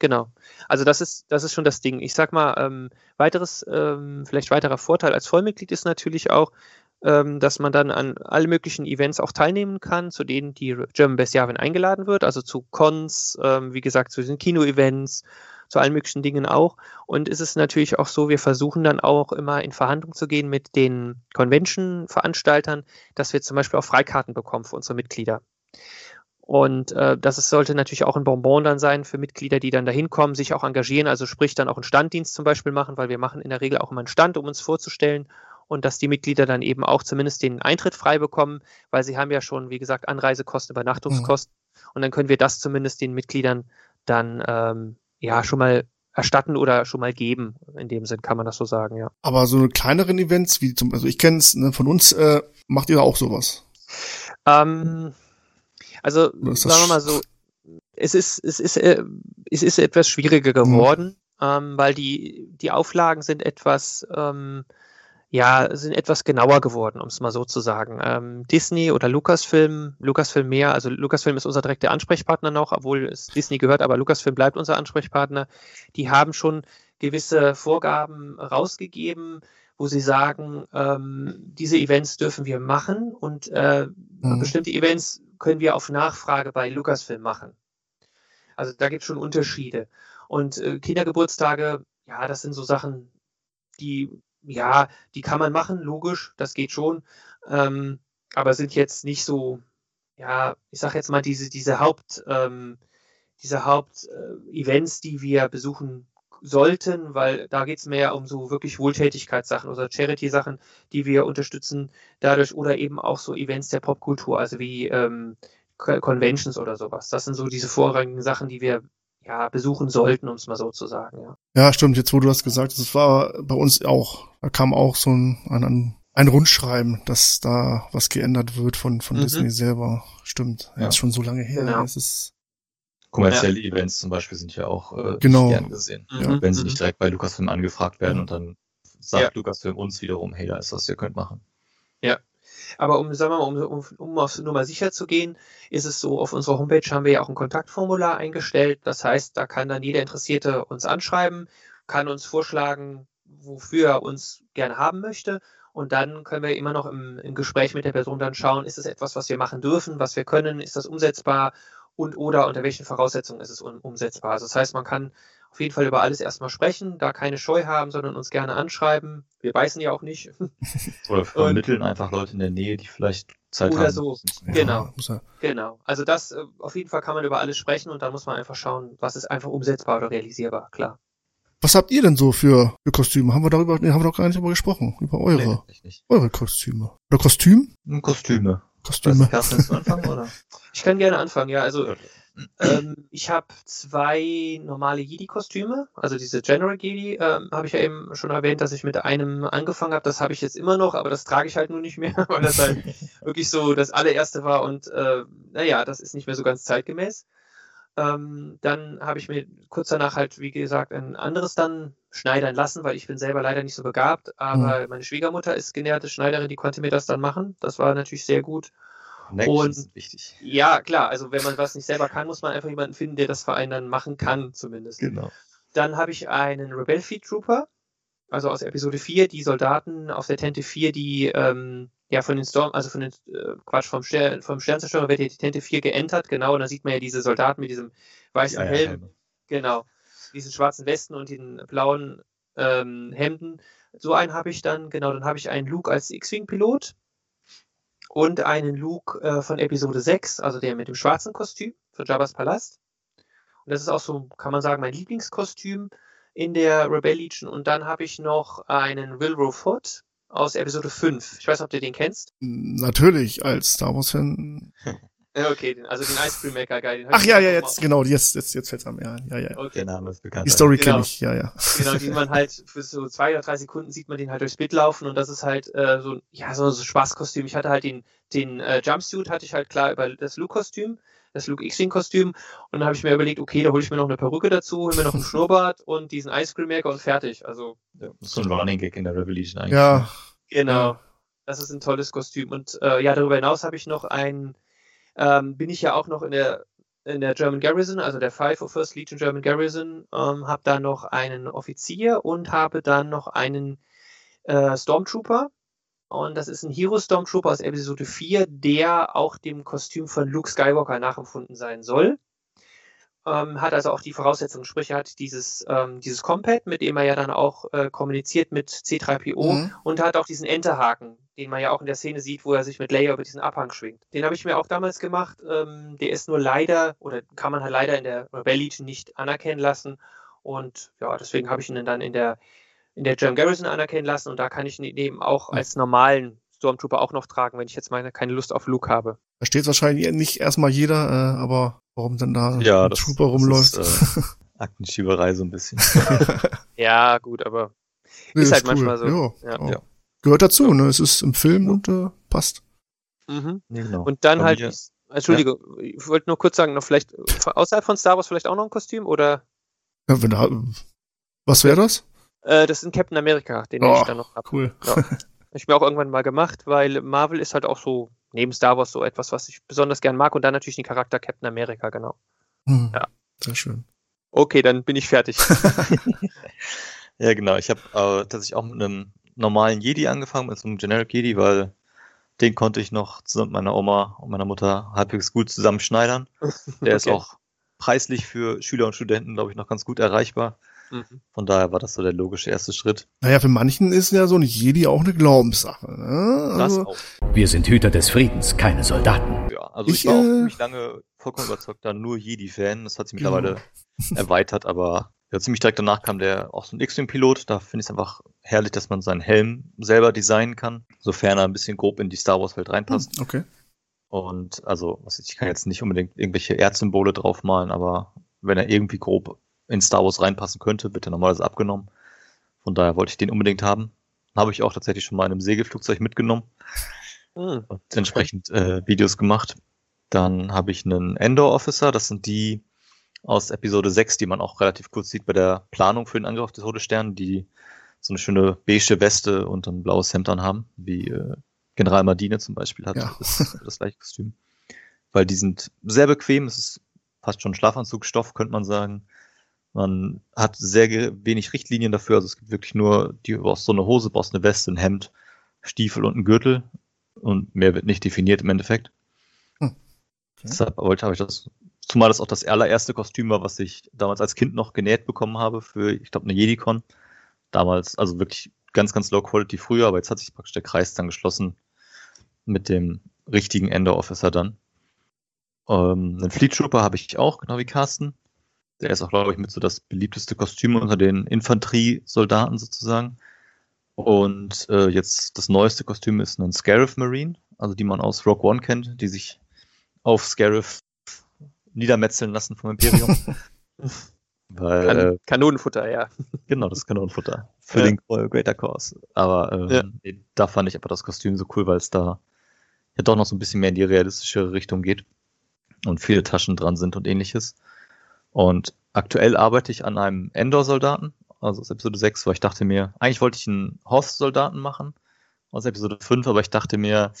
Genau. Also das ist, das ist schon das Ding. Ich sag mal, ähm, weiteres, ähm, vielleicht weiterer Vorteil als Vollmitglied ist natürlich auch, ähm, dass man dann an alle möglichen Events auch teilnehmen kann, zu denen die German Best Yavin eingeladen wird, also zu Cons, ähm, wie gesagt, zu diesen Kino-Events, zu allen möglichen Dingen auch. Und es ist natürlich auch so, wir versuchen dann auch immer in Verhandlung zu gehen mit den Convention-Veranstaltern, dass wir zum Beispiel auch Freikarten bekommen für unsere Mitglieder. Und äh, das ist, sollte natürlich auch ein Bonbon dann sein für Mitglieder, die dann da hinkommen, sich auch engagieren, also sprich dann auch einen Standdienst zum Beispiel machen, weil wir machen in der Regel auch immer einen Stand, um uns vorzustellen und dass die Mitglieder dann eben auch zumindest den Eintritt frei bekommen, weil sie haben ja schon, wie gesagt, Anreisekosten, Übernachtungskosten und dann können wir das zumindest den Mitgliedern dann ähm, ja schon mal erstatten oder schon mal geben. In dem Sinn kann man das so sagen, ja. Aber so eine kleineren Events, wie zum, also ich kenne es ne, von uns, äh, macht ihr da auch sowas? Ähm, also sagen wir mal so, es ist, es ist, äh, es ist etwas schwieriger geworden. ähm, weil die, die Auflagen sind etwas, ähm, ja, sind etwas genauer geworden, um es mal so zu sagen. Ähm, Disney oder Lucasfilm, Lucasfilm mehr, also Lucasfilm ist unser direkter Ansprechpartner noch, obwohl es Disney gehört, aber Lucasfilm bleibt unser Ansprechpartner. Die haben schon gewisse Vorgaben rausgegeben, wo sie sagen, ähm, diese Events dürfen wir machen und äh, mhm. bestimmte Events können wir auf Nachfrage bei Lucasfilm machen. Also da gibt es schon Unterschiede. Und äh, Kindergeburtstage, ja, das sind so Sachen, die ja, die kann man machen, logisch, das geht schon, ähm, aber sind jetzt nicht so, ja, ich sag jetzt mal, diese, diese Haupt, ähm, diese Haupt-Events, äh, die wir besuchen sollten, weil da geht es mehr um so wirklich Wohltätigkeitssachen oder Charity-Sachen, die wir unterstützen dadurch oder eben auch so Events der Popkultur, also wie ähm, Conventions oder sowas. Das sind so diese vorrangigen Sachen, die wir ja, besuchen sollten, um es mal so zu sagen, ja. Ja, stimmt, jetzt wo du das gesagt hast, es war bei uns auch, da kam auch so ein, ein, ein Rundschreiben, dass da was geändert wird von, von mhm. Disney selber. Stimmt. Ja, ist schon so lange her. Genau. Es ist Kommerzielle ja. Events zum Beispiel sind ja auch äh, genau. gern gesehen. Mhm. Ja, wenn sie nicht mhm. direkt bei Lucasfilm angefragt werden und dann sagt ja. Lucasfilm uns wiederum, hey, da ist was, ihr könnt machen. Ja, aber um, sagen wir mal, um, um, um auf Nummer sicher zu gehen, ist es so, auf unserer Homepage haben wir ja auch ein Kontaktformular eingestellt. Das heißt, da kann dann jeder Interessierte uns anschreiben, kann uns vorschlagen, wofür er uns gerne haben möchte. Und dann können wir immer noch im, im Gespräch mit der Person dann schauen, ist es etwas, was wir machen dürfen, was wir können, ist das umsetzbar und oder unter welchen Voraussetzungen ist es umsetzbar. Also das heißt, man kann auf jeden Fall über alles erstmal sprechen, da keine Scheu haben, sondern uns gerne anschreiben. Wir beißen ja auch nicht. Oder vermitteln einfach Leute in der Nähe, die vielleicht Zeit oder haben. Oder so. Genau. Ja, genau. Also das, äh, auf jeden Fall kann man über alles sprechen und dann muss man einfach schauen, was ist einfach umsetzbar oder realisierbar, klar. Was habt ihr denn so für, für Kostüme? Haben wir darüber, nee, haben wir doch gar nicht darüber gesprochen. Über eure, nee, eure Kostüme. Oder Kostüm? Kostüme. Kostüme. Was, du anfangen, oder? Ich kann gerne anfangen, ja. Also ähm, ich habe zwei normale Jedi-Kostüme, also diese General Jedi, ähm, habe ich ja eben schon erwähnt, dass ich mit einem angefangen habe. Das habe ich jetzt immer noch, aber das trage ich halt nur nicht mehr, weil das halt wirklich so das allererste war und äh, naja, das ist nicht mehr so ganz zeitgemäß. Ähm, dann habe ich mir kurz danach halt, wie gesagt, ein anderes dann schneidern lassen, weil ich bin selber leider nicht so begabt, aber mhm. meine Schwiegermutter ist genährte Schneiderin, die konnte mir das dann machen. Das war natürlich sehr gut. Connections und, wichtig. Ja, klar, also wenn man was nicht selber kann, muss man einfach jemanden finden, der das für einen dann machen kann, zumindest. Genau. Dann habe ich einen Rebel Fleet Trooper, also aus Episode 4, die Soldaten auf der Tente 4, die ähm, ja von den Storm, also von den äh, Quatsch, vom, Stern, vom Sternzerstörer wird ja die Tente 4 geentert, genau, und da sieht man ja diese Soldaten mit diesem weißen Helm. Helme. Genau. Diesen schwarzen Westen und den blauen ähm, Hemden. So einen habe ich dann, genau, dann habe ich einen Luke als X-Wing-Pilot, und einen Luke äh, von Episode 6, also der mit dem schwarzen Kostüm für Jabba's Palast. Und das ist auch so, kann man sagen, mein Lieblingskostüm in der Rebel Legion. Und dann habe ich noch einen Wilbur Foot aus Episode 5. Ich weiß nicht, ob du den kennst. Natürlich, als Star Wars-Fan Okay, den, also den Ice Cream Maker Guy. Ach ja, ja, jetzt, genau, jetzt, jetzt, jetzt fällt's am, ja, ja, ja. Okay. Der Name ist bekannt. Die Story genau. kenne ich, ja, ja. Genau, die man halt für so zwei oder drei Sekunden sieht man den halt durchs Bild laufen und das ist halt äh, so, ja, so, so Spaßkostüm. Ich hatte halt den, den äh, Jumpsuit hatte ich halt klar über das Luke-Kostüm, das Luke X-Wing-Kostüm und dann habe ich mir überlegt, okay, da hole ich mir noch eine Perücke dazu, hole mir noch einen Schnurrbart und diesen Ice Cream Maker und fertig. Also. Ja, so ein Running Gag in der Revolution eigentlich. Ja. Genau. Das ist ein tolles Kostüm und äh, ja, darüber hinaus habe ich noch ein ähm, bin ich ja auch noch in der in der German Garrison, also der 5 of First Legion German Garrison, ähm, habe da noch einen Offizier und habe dann noch einen äh, Stormtrooper. Und das ist ein Hero Stormtrooper aus Episode 4, der auch dem Kostüm von Luke Skywalker nachempfunden sein soll ähm, hat also auch die Voraussetzungen, sprich er hat dieses, ähm, dieses Compad, mit dem er ja dann auch äh, kommuniziert mit C3PO mhm. und hat auch diesen Enterhaken, den man ja auch in der Szene sieht, wo er sich mit Leia über diesen Abhang schwingt. Den habe ich mir auch damals gemacht. Ähm, der ist nur leider, oder kann man halt leider in der Rebel Legion nicht anerkennen lassen. Und ja, deswegen habe ich ihn dann in der, in der German Garrison anerkennen lassen und da kann ich ihn eben auch als normalen Stormtrooper auch noch tragen, wenn ich jetzt mal keine Lust auf Luke habe. Da steht wahrscheinlich nicht erstmal jeder, äh, aber warum denn da ja, ein das, Trooper rumläuft? Ist, äh, Aktenschieberei so ein bisschen. ja, gut, aber nee, ist halt cool. manchmal so. Ja, ja. ja, Gehört dazu, ne? Es ist im Film und äh, passt. Mhm. Nee, genau. Und dann Bei halt, mir, Entschuldige, ich wollte nur kurz sagen, noch vielleicht außerhalb von Star Wars vielleicht auch noch ein Kostüm oder? Ja, wenn da, Was wäre das? Äh, das ist ein Captain America, den Oh, ich dann noch habe. cool. Ja. Hab ich mir auch irgendwann mal gemacht, weil Marvel ist halt auch so neben Star Wars so etwas, was ich besonders gern mag und dann natürlich den Charakter Captain America, genau. Hm, Ja. Sehr schön. Okay, dann bin ich fertig. Ja, genau. Ich habe äh, tatsächlich auch mit einem normalen Jedi angefangen, mit so einem Generic Jedi, weil den konnte ich noch zusammen mit meiner Oma und meiner Mutter halbwegs gut zusammenschneidern. Der ist Okay. auch preislich für Schüler und Studenten, glaube ich, noch ganz gut erreichbar. Mhm. Von daher war das so der logische erste Schritt. Naja, für manchen ist ja so ein Jedi auch eine Glaubenssache. Ne? Das Also, auch. Wir sind Hüter des Friedens, keine Soldaten. Ja, also ich, Ich, war auch äh, ziemlich lange vollkommen überzeugter nur Jedi-Fan. Das hat sich mittlerweile erweitert, aber ja, ziemlich direkt danach kam der auch so ein X-Wing-Pilot. Da finde ich es einfach herrlich, dass man seinen Helm selber designen kann, sofern er ein bisschen grob in die Star Wars-Welt reinpasst. hm, okay. Und also, ich kann jetzt nicht unbedingt irgendwelche Erdsymbole draufmalen, aber wenn er irgendwie grob in Star Wars reinpassen könnte, wird er normalerweise abgenommen. Von daher wollte ich den unbedingt haben. Habe ich auch tatsächlich schon mal in einem Segelflugzeug mitgenommen Hm. und entsprechend äh, Videos gemacht. Dann habe ich einen Endor Officer, das sind die aus Episode 6, die man auch relativ kurz sieht bei der Planung für den Angriff auf die Todesstern, die so eine schöne beige Weste und ein blaues Hemd anhaben, wie äh, General Madine zum Beispiel hat Ja. das, das gleiche Kostüm. Weil die sind sehr bequem, es ist fast schon Schlafanzugstoff, könnte man sagen. Man hat sehr wenig Richtlinien dafür, also es gibt wirklich nur, die du brauchst so eine Hose, brauchst eine Weste, ein Hemd, Stiefel und einen Gürtel und mehr wird nicht definiert im Endeffekt. Hm. Deshalb wollte habe ich das, zumal das auch das allererste Kostüm war, was ich damals als Kind noch genäht bekommen habe für, ich glaube, eine Jedicon. Damals, also wirklich ganz, ganz low quality früher, aber jetzt hat sich praktisch der Kreis dann geschlossen mit dem richtigen Ender Officer dann. Ähm, einen Fleet Trooper habe ich auch, genau wie Carsten. Der ist auch, glaube ich, mit so das beliebteste Kostüm unter den Infanteriesoldaten sozusagen. Und äh, jetzt das neueste Kostüm ist ein Scarif Marine, also die man aus Rogue One kennt, die sich auf Scarif niedermetzeln lassen vom Imperium. Weil, Kan äh, Kanonenfutter, ja. genau, das Kanonenfutter für Ja. den Greater Cause. Aber ähm, Ja. nee, da fand ich aber das Kostüm so cool, weil es da ja doch noch so ein bisschen mehr in die realistischere Richtung geht und viele Taschen dran sind und ähnliches. Und aktuell arbeite ich an einem Endor-Soldaten, also aus Episode 6, weil ich dachte mir, eigentlich wollte ich einen Hoth-Soldaten machen aus Episode 5, aber ich dachte mir,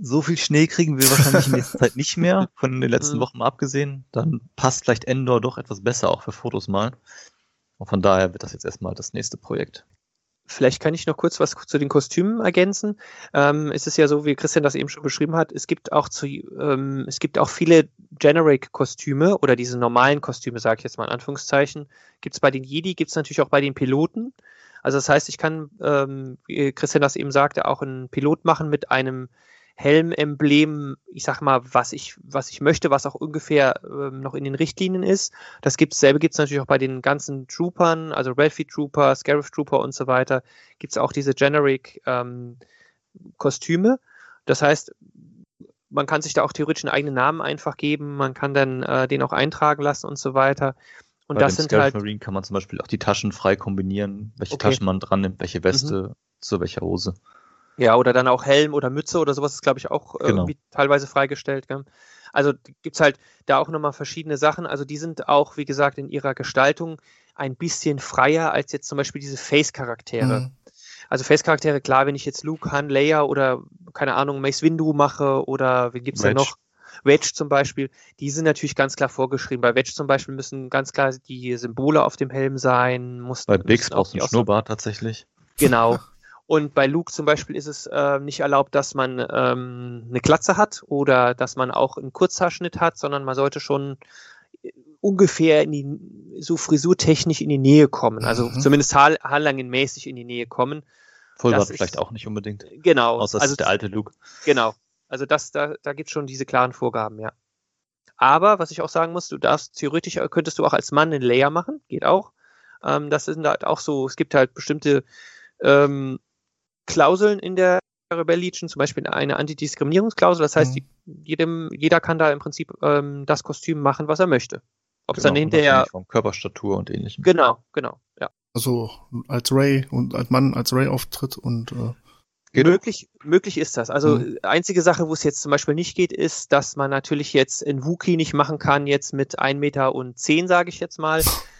so viel Schnee kriegen wir wahrscheinlich in nächster Zeit nicht mehr, von den letzten Mhm. Wochen mal abgesehen. Dann passt vielleicht Endor doch etwas besser, auch für Fotos mal. Und von daher wird das jetzt erstmal das nächste Projekt. Vielleicht kann ich noch kurz was zu den Kostümen ergänzen. Ähm, es ist ja so, wie Christian das eben schon beschrieben hat, es gibt auch zu, ähm, es gibt auch viele Generic-Kostüme oder diese normalen Kostüme, sage ich jetzt mal in Anführungszeichen. Gibt es bei den Jedi, gibt es natürlich auch bei den Piloten. Also das heißt, ich kann, ähm, wie Christian das eben sagte, auch einen Pilot machen mit einem Helmemblem, ich sag mal, was ich, was ich möchte, was auch ungefähr ähm, noch in den Richtlinien ist. Das gibt's, selbe gibt's natürlich auch bei den ganzen Troopern, also Ralphie Trooper, Scarif Trooper und so weiter, gibt's auch diese Generic ähm, Kostüme. Das heißt, man kann sich da auch theoretisch einen eigenen Namen einfach geben, man kann dann äh, den auch eintragen lassen und so weiter. Und Bei das dem sind Scarif halt, Marine kann man zum Beispiel auch die Taschen frei kombinieren, welche Okay. Mhm. Taschen man dran nimmt, welche Weste zu welcher Hose. Ja, oder dann auch Helm oder Mütze oder sowas ist, glaube ich, auch Genau. irgendwie teilweise freigestellt. Gell? Also gibt's halt da auch nochmal verschiedene Sachen. Also die sind auch, wie gesagt, in ihrer Gestaltung ein bisschen freier als jetzt zum Beispiel diese Face-Charaktere. Mhm. Also Face-Charaktere, klar, wenn ich jetzt Luke, Han, Leia oder, keine Ahnung, Mace Windu mache oder wen gibt's denn Wedge. noch? Wedge zum Beispiel, die sind natürlich ganz klar vorgeschrieben. Bei Wedge zum Beispiel müssen ganz klar die Symbole auf dem Helm sein. Muss, Bei Bix brauchst du einen Schnurrbart tatsächlich. Genau. Und bei Luke zum Beispiel ist es äh, nicht erlaubt, dass man ähm, eine Glatze hat oder dass man auch einen Kurzhaarschnitt hat, sondern man sollte schon äh, ungefähr in die, so frisurtechnisch in die Nähe kommen. Also Mhm. zumindest haar, haarlangenmäßig in die Nähe kommen. Vollbart ist- vielleicht auch nicht unbedingt. Genau. Außer also ist der alte Luke. Genau. Also das, da, da gibt es schon diese klaren Vorgaben, ja. Aber was ich auch sagen muss, du darfst theoretisch äh, könntest du auch als Mann einen Layer machen, geht auch. Ähm, das sind halt auch so, es gibt halt bestimmte ähm, Klauseln in der Rebel Legion, zum Beispiel eine Antidiskriminierungsklausel. Das heißt, Mhm. jedem, jeder kann da im Prinzip ähm, das Kostüm machen, was er möchte. Ob es dann Genau, hinterher. Von Körperstatur und ähnlichem. Genau, genau, ja. Also als Ray und als Mann als Ray auftritt und äh, Geht. Möglich, möglich ist das. Also Mhm. einzige Sache, wo es jetzt zum Beispiel nicht geht, ist, dass man natürlich jetzt in Wookie nicht machen kann, jetzt mit 1 Meter und 10, sage ich jetzt mal.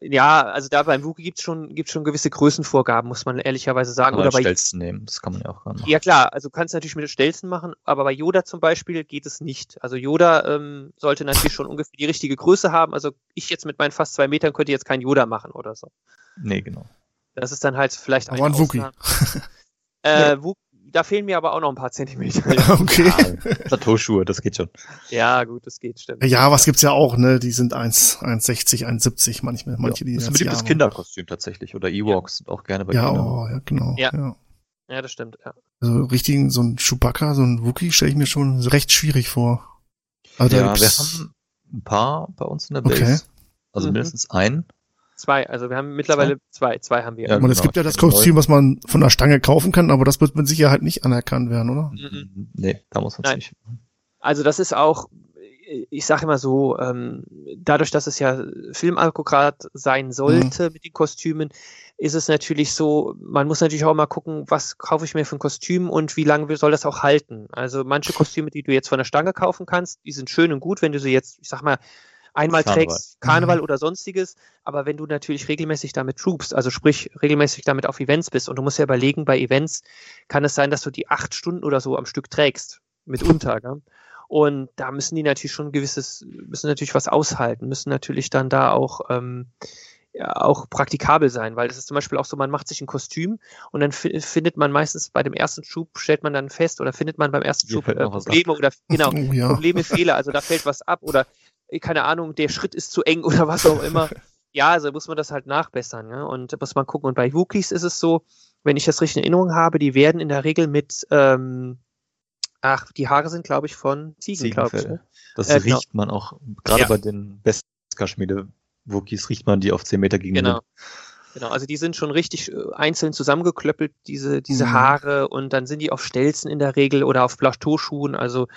ja, also da beim Wookie gibt's schon, gibt's schon gewisse Größenvorgaben, muss man ehrlicherweise sagen. Oder Oder bei, Stelzen nehmen, das kann man ja auch machen. ja klar, also du kannst natürlich mit Stelzen machen, aber bei Yoda zum Beispiel geht es nicht. Also Yoda ähm, sollte natürlich schon ungefähr die richtige Größe haben. Also ich jetzt mit meinen fast zwei Metern könnte jetzt kein Yoda machen oder so. Nee, genau. Das ist dann halt vielleicht Aber ein Wookie. Äh, Wookie, da fehlen mir aber auch noch ein paar Zentimeter. Ja, Okay. Ja, Plateauschuhe, das geht schon. ja gut, das geht, stimmt. Ja, was gibt's ja auch, ne? Die sind 1, 1,60, 1,70 manchmal, manche, die das ist ein das beliebtes Kinderkostüm tatsächlich. Oder Ewoks sind auch gerne bei Ja, Kindern. oh, ja, genau. Ja. Ja. Ja, das stimmt, ja. Also richtig, so ein Chewbacca, so ein Wookie stelle ich mir schon recht schwierig vor. Also ja, wir haben ein paar bei uns in der Okay. Base. Also Mhm. mindestens einen. Zwei, also wir haben mittlerweile zwei, zwei haben wir. Ja, und es genau, gibt ja das Kostüm, was man von der Stange kaufen kann, aber das wird mit Sicherheit nicht anerkannt werden, oder? Mhm. Nee, da muss man es Nein. nicht. Also das ist auch, ich sage immer so, ähm, dadurch, dass es ja Filmalkograd sein sollte mit den Kostümen, ist es natürlich so, man muss natürlich auch mal gucken, was kaufe ich mir für ein Kostüm und wie lange soll das auch halten. Also manche Kostüme, die du jetzt von der Stange kaufen kannst, die sind schön und gut, wenn du sie jetzt, ich sag mal, einmal Karneval. trägst, Karneval oder sonstiges, aber wenn du natürlich regelmäßig damit troopst, also sprich regelmäßig damit auf Events bist und du musst ja überlegen, bei Events kann es sein, dass du die acht Stunden oder so am Stück trägst, mitunter, gell? Und da müssen die natürlich schon ein gewisses, müssen natürlich was aushalten, müssen natürlich dann da auch, ähm, ja, auch praktikabel sein, weil das ist zum Beispiel auch so, man macht sich ein Kostüm und dann fi- findet man meistens bei dem ersten Schub, stellt man dann fest oder findet man beim ersten Hier Schub äh. Probleme oder genau, Oh, ja. Probleme, Fehler, also da fällt was ab oder keine Ahnung, der Schritt ist zu eng oder was auch immer. Ja, also muss man das halt nachbessern, ja, und muss man gucken. Und bei Wookies ist es so, wenn ich das richtig in Erinnerung habe, die werden in der Regel mit, ähm, ach, die Haare sind, glaube ich, von Ziegen, glaube ich. Ne? Das Äh, genau. riecht man auch, gerade Ja. bei den besten Kaschmide Wookies riecht man die auf 10 Meter gegen Genau. Genau, also die sind schon richtig äh, einzeln zusammengeklöppelt, diese, diese Mhm. Haare, und dann sind die auf Stelzen in der Regel oder auf Plateauschuhen. Also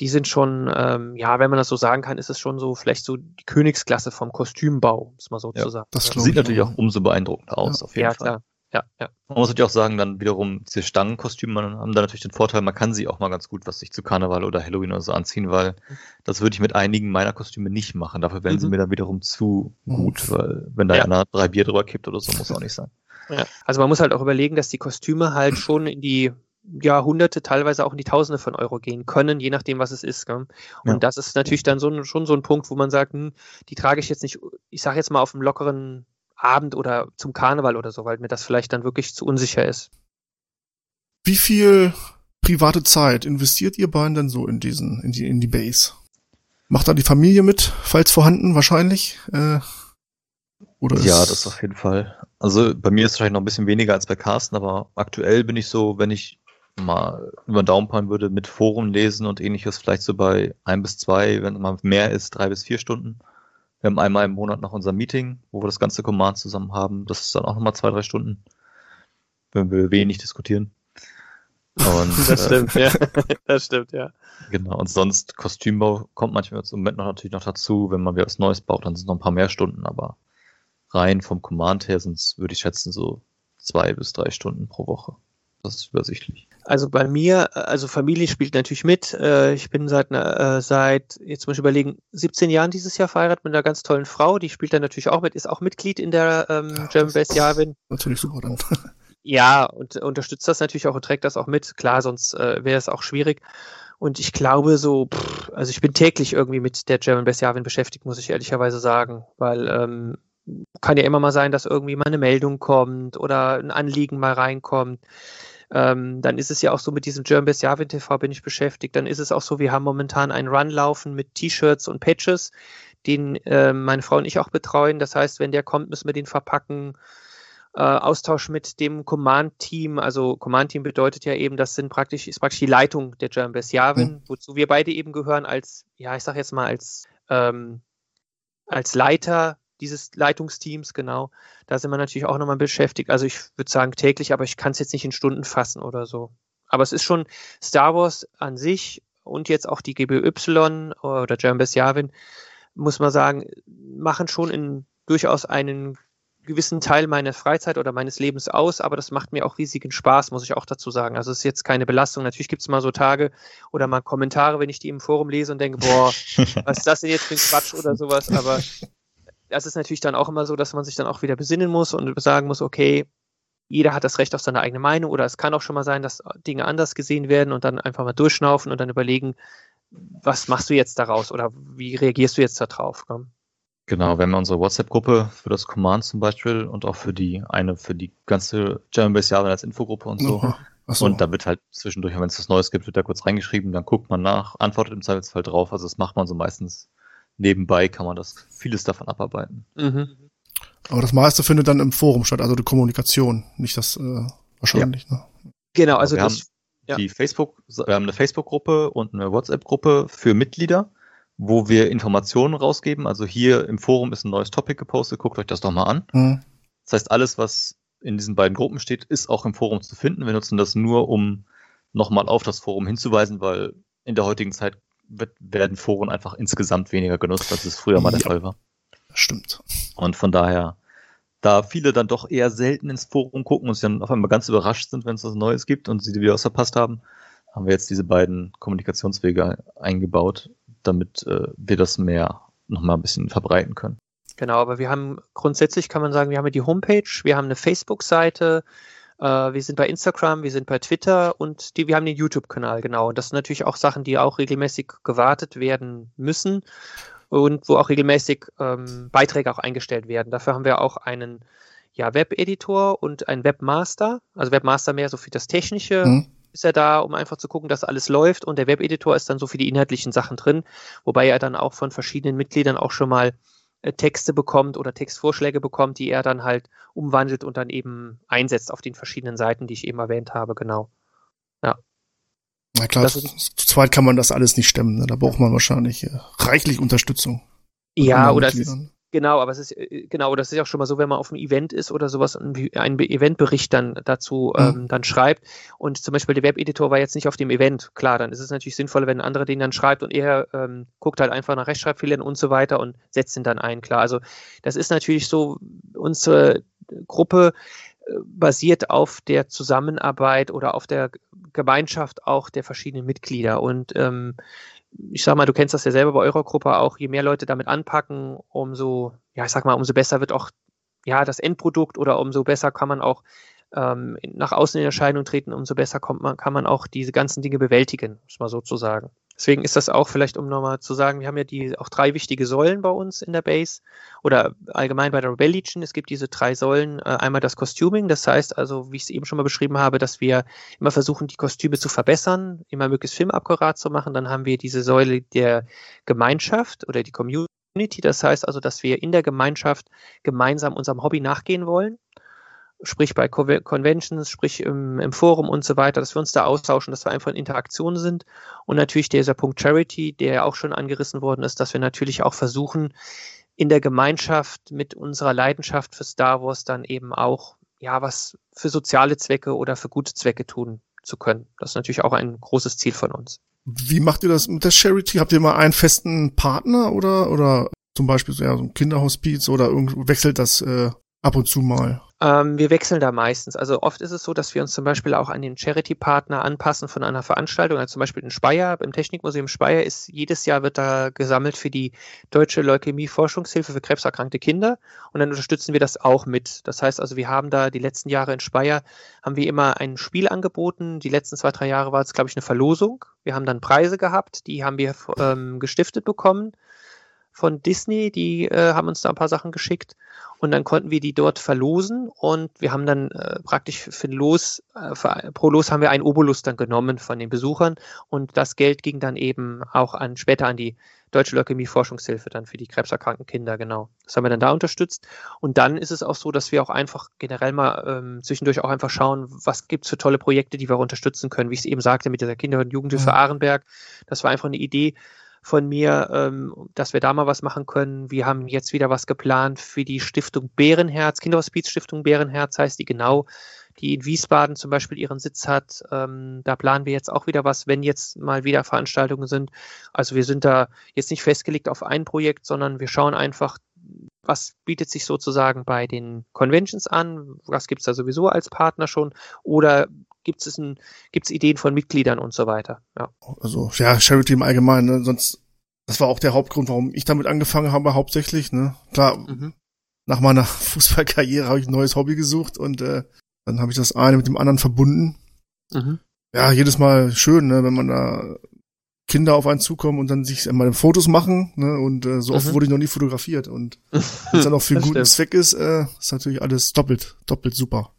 die sind schon, ähm, ja, wenn man das so sagen kann, ist es schon so vielleicht so die Königsklasse vom Kostümbau, muss man so Ja, zu sagen. das ja. Sieht ich natürlich auch. umso beeindruckender aus, auf jeden ja, Fall. klar. Ja, ja. Man muss natürlich auch sagen, dann wiederum, diese Stangenkostüme man haben da natürlich den Vorteil, man kann sie auch mal ganz gut, was sich zu Karneval oder Halloween oder so anziehen, weil das würde ich mit einigen meiner Kostüme nicht machen. Dafür wären sie Mhm. mir dann wiederum zu Mhm. gut, weil wenn da Ja. einer drei Bier drüber kippt oder so, muss auch nicht sein. Ja. Also man muss halt auch überlegen, dass die Kostüme halt schon in die Jahrhunderte, teilweise auch in die Tausende von Euro gehen können, je nachdem, was es ist. Gell? Und Ja. das ist natürlich dann so, schon so ein Punkt, wo man sagt, hm, die trage ich jetzt nicht, ich sage jetzt mal auf einem lockeren Abend oder zum Karneval oder so, weil mir das vielleicht dann wirklich zu unsicher ist. Wie viel private Zeit investiert ihr beiden denn so in diesen, in die, in die Base? Macht da die Familie mit, falls vorhanden, wahrscheinlich? Äh, oder ist, Ja, das auf jeden Fall. Also bei mir ist es vielleicht noch ein bisschen weniger als bei Carsten, aber aktuell bin ich so, wenn ich mal über den Daumen peilen würde, mit Forum lesen und ähnliches, vielleicht so bei ein bis zwei, wenn man mehr ist, drei bis vier Stunden. Wir haben einmal im Monat noch unser Meeting, wo wir das ganze Command zusammen haben. Das ist dann auch nochmal zwei, drei Stunden, wenn wir wenig diskutieren. Und, Das äh, stimmt, ja. Das stimmt, ja. Genau, und sonst Kostümbau kommt manchmal im Moment noch natürlich noch dazu. Wenn man wieder was Neues baut, dann sind es noch ein paar mehr Stunden, aber rein vom Command her sind es, würde ich schätzen, so zwei bis drei Stunden pro Woche. Das ist übersichtlich. Also bei mir, also Familie spielt natürlich mit. Äh, Ich bin seit, einer- äh, seit, jetzt muss ich überlegen, 17 Jahren dieses Jahr verheiratet mit einer ganz tollen Frau. Die spielt dann natürlich auch mit, ist auch Mitglied in der ähm, German Best Javin. Natürlich super dann. Ja, und unterstützt das natürlich auch und trägt das auch mit. Klar, sonst äh, wäre es auch schwierig. Und ich glaube so, pff, also ich bin täglich irgendwie mit der German Best Javin beschäftigt, muss ich ehrlicherweise sagen, weil ähm, kann ja immer mal sein, dass irgendwie mal eine Meldung kommt oder ein Anliegen mal reinkommt. Ähm, dann ist es ja auch so mit diesem German Best Javin TV bin ich beschäftigt. Dann ist es auch so, wir haben momentan einen Run laufen mit T-Shirts und Patches, den äh, meine Frau und ich auch betreuen. Das heißt, wenn der kommt, müssen wir den verpacken äh, Austausch mit dem Command-Team. Also Command-Team bedeutet ja eben, das sind praktisch, ist praktisch die Leitung der German Best Javin, Mhm. wozu wir beide eben gehören als, ja, ich sag jetzt mal als, ähm, als Leiter dieses Leitungsteams, genau. Da sind wir natürlich auch nochmal beschäftigt. Also ich würde sagen täglich, aber ich kann es jetzt nicht in Stunden fassen oder so. Aber es ist schon Star Wars an sich und jetzt auch die GBY oder German Best Javin, muss man sagen, machen schon in durchaus einen gewissen Teil meiner Freizeit oder meines Lebens aus, aber das macht mir auch riesigen Spaß, muss ich auch dazu sagen. Also es ist jetzt keine Belastung. Natürlich gibt es mal so Tage oder mal Kommentare, wenn ich die im Forum lese und denke, boah, was ist das denn jetzt für ein Quatsch oder sowas, aber das ist natürlich dann auch immer so, dass man sich dann auch wieder besinnen muss und sagen muss, okay, jeder hat das Recht auf seine eigene Meinung oder es kann auch schon mal sein, dass Dinge anders gesehen werden und dann einfach mal durchschnaufen und dann überlegen, was machst du jetzt daraus oder wie reagierst du jetzt darauf? Ne? Genau, wir haben unsere WhatsApp-Gruppe für das Command zum Beispiel und auch für die eine für die ganze German Base Java als Infogruppe und so. So. Und da wird halt zwischendurch, wenn es was Neues gibt, wird da kurz reingeschrieben, dann guckt man nach, antwortet im Zweifelsfall drauf. Also das macht man so meistens nebenbei, kann man das vieles davon abarbeiten. Mhm. Aber das meiste findet dann im Forum statt, also die Kommunikation, nicht das äh, wahrscheinlich. Ne? Genau, also wir das, haben ja. die Facebook, wir haben eine Facebook-Gruppe und eine WhatsApp-Gruppe für Mitglieder, wo wir Informationen rausgeben. Also hier im Forum ist ein neues Topic gepostet, guckt euch das doch mal an. Mhm. Das heißt, alles, was in diesen beiden Gruppen steht, ist auch im Forum zu finden. Wir nutzen das nur, um nochmal auf das Forum hinzuweisen, weil in der heutigen Zeit wird, werden Foren einfach insgesamt weniger genutzt, als es früher mal der Ja. Fall war. Stimmt. Und von daher, da viele dann doch eher selten ins Forum gucken und sich dann auf einmal ganz überrascht sind, wenn es was Neues gibt und sie die Videos verpasst haben, haben wir jetzt diese beiden Kommunikationswege eingebaut, damit äh, wir das mehr nochmal ein bisschen verbreiten können. Genau, aber wir haben grundsätzlich kann man sagen, wir haben ja die Homepage, wir haben eine Facebook-Seite, wir sind bei Instagram, wir sind bei Twitter und die, wir haben den YouTube-Kanal, genau. Und das sind natürlich auch Sachen, die auch regelmäßig gewartet werden müssen und wo auch regelmäßig ähm, Beiträge auch eingestellt werden. Dafür haben wir auch einen ja, Web-Editor und einen Webmaster. Also Webmaster mehr so für das Technische Mhm. ist er da, um einfach zu gucken, dass alles läuft und der Webeditor ist dann so für die inhaltlichen Sachen drin, wobei er dann auch von verschiedenen Mitgliedern auch schon mal äh, Texte bekommt oder Textvorschläge bekommt, die er dann halt umwandelt und dann eben einsetzt auf den verschiedenen Seiten, die ich eben erwähnt habe, genau. Na klar, zu, zu zweit kann man das alles nicht stemmen. Ne? Da braucht man wahrscheinlich äh, reichlich Unterstützung. Ja, oder es ist. Genau, aber es ist, äh, genau, das ist ja auch schon mal so, wenn man auf einem Event ist oder sowas, ein, ein Be- Eventbericht dann dazu Mhm. ähm, dann schreibt und zum Beispiel der Webeditor war jetzt nicht auf dem Event, klar, dann ist es natürlich sinnvoller, wenn ein anderer den dann schreibt und er ähm, guckt halt einfach nach Rechtschreibfehlern und so weiter und setzt ihn dann ein, klar. Also das ist natürlich so, unsere Gruppe äh, basiert auf der Zusammenarbeit oder auf der Gemeinschaft auch der verschiedenen Mitglieder und ähm, ich sag mal, du kennst das ja selber bei eurer Gruppe auch, je mehr Leute damit anpacken, umso, ja, ich sag mal, umso besser wird auch ja das Endprodukt oder umso besser kann man auch ähm, nach außen in Erscheinung treten, umso besser kommt man, kann man auch diese ganzen Dinge bewältigen, muss man so zu sagen. Deswegen ist das auch vielleicht, um nochmal zu sagen, wir haben ja die auch drei wichtige Säulen bei uns in der Base oder allgemein bei der Rebel Legion. Es gibt diese drei Säulen. Äh, einmal das Costuming, das heißt also, wie ich es eben schon mal beschrieben habe, dass wir immer versuchen, die Kostüme zu verbessern, immer möglichst filmakkurat zu machen. Dann haben wir diese Säule der Gemeinschaft oder die Community. Das heißt also, dass wir in der Gemeinschaft gemeinsam unserem Hobby nachgehen wollen. Sprich bei Co- Conventions, sprich im, im Forum und so weiter, dass wir uns da austauschen, dass wir einfach in Interaktion sind. Und natürlich dieser Punkt Charity, der ja auch schon angerissen worden ist, dass wir natürlich auch versuchen, in der Gemeinschaft mit unserer Leidenschaft für Star Wars dann eben auch ja was für soziale Zwecke oder für gute Zwecke tun zu können. Das ist natürlich auch ein großes Ziel von uns. Wie macht ihr das mit der Charity? Habt ihr mal einen festen Partner oder oder zum Beispiel so, ja, so ein Kinderhospiz oder wechselt das äh, ab und zu mal? Ähm, wir wechseln da meistens. Also oft ist es so, dass wir uns zum Beispiel auch an den Charity-Partner anpassen von einer Veranstaltung. Also zum Beispiel in Speyer, im Technikmuseum Speyer ist jedes Jahr wird da gesammelt für die Deutsche Leukämie-Forschungshilfe für krebserkrankte Kinder. Und dann unterstützen wir das auch mit. Das heißt also, wir haben da die letzten Jahre in Speyer haben wir immer ein Spiel angeboten. Die letzten zwei, drei Jahre war es, glaube ich, eine Verlosung. Wir haben dann Preise gehabt, die haben wir ähm, gestiftet bekommen von Disney, die äh, haben uns da ein paar Sachen geschickt und dann konnten wir die dort verlosen und wir haben dann äh, praktisch für ein Los, äh, für, pro Los haben wir einen Obolus dann genommen von den Besuchern und das Geld ging dann eben auch an später an die Deutsche Leukämie-Forschungshilfe dann für die krebserkrankten Kinder, genau. Das haben wir dann da unterstützt. Und dann ist es auch so, dass wir auch einfach generell mal ähm, zwischendurch auch einfach schauen, was gibt's für tolle Projekte, die wir auch unterstützen können. Wie ich es eben sagte, mit dieser Kinder- und Jugendhilfe Mhm. Ahrenberg. Das war einfach eine Idee, von mir, ähm, dass wir da mal was machen können. Wir haben jetzt wieder was geplant für die Stiftung Bärenherz, Kinderhospiz Stiftung Bärenherz heißt die genau, die in Wiesbaden zum Beispiel ihren Sitz hat. Ähm, da planen wir jetzt auch wieder was, wenn jetzt mal wieder Veranstaltungen sind. Also wir sind da jetzt nicht festgelegt auf ein Projekt, sondern wir schauen einfach, was bietet sich sozusagen bei den Conventions an, was gibt es da sowieso als Partner schon oder gibt es ein, gibt's Ideen von Mitgliedern und so weiter. Ja. Also ja, Charity im Allgemeinen, ne? sonst das war auch der Hauptgrund, warum ich damit angefangen habe, hauptsächlich. Ne? Klar, Mhm. nach meiner Fußballkarriere habe ich ein neues Hobby gesucht und äh, dann habe ich das eine mit dem anderen verbunden. Mhm. Ja, jedes Mal schön, ne, wenn man da Kinder auf einen zukommen und dann sich mal Fotos machen, ne, und äh, so oft Mhm. wurde ich noch nie fotografiert und wenn es dann auch für einen guten stimmt. Zweck ist, äh, ist natürlich alles doppelt, doppelt super.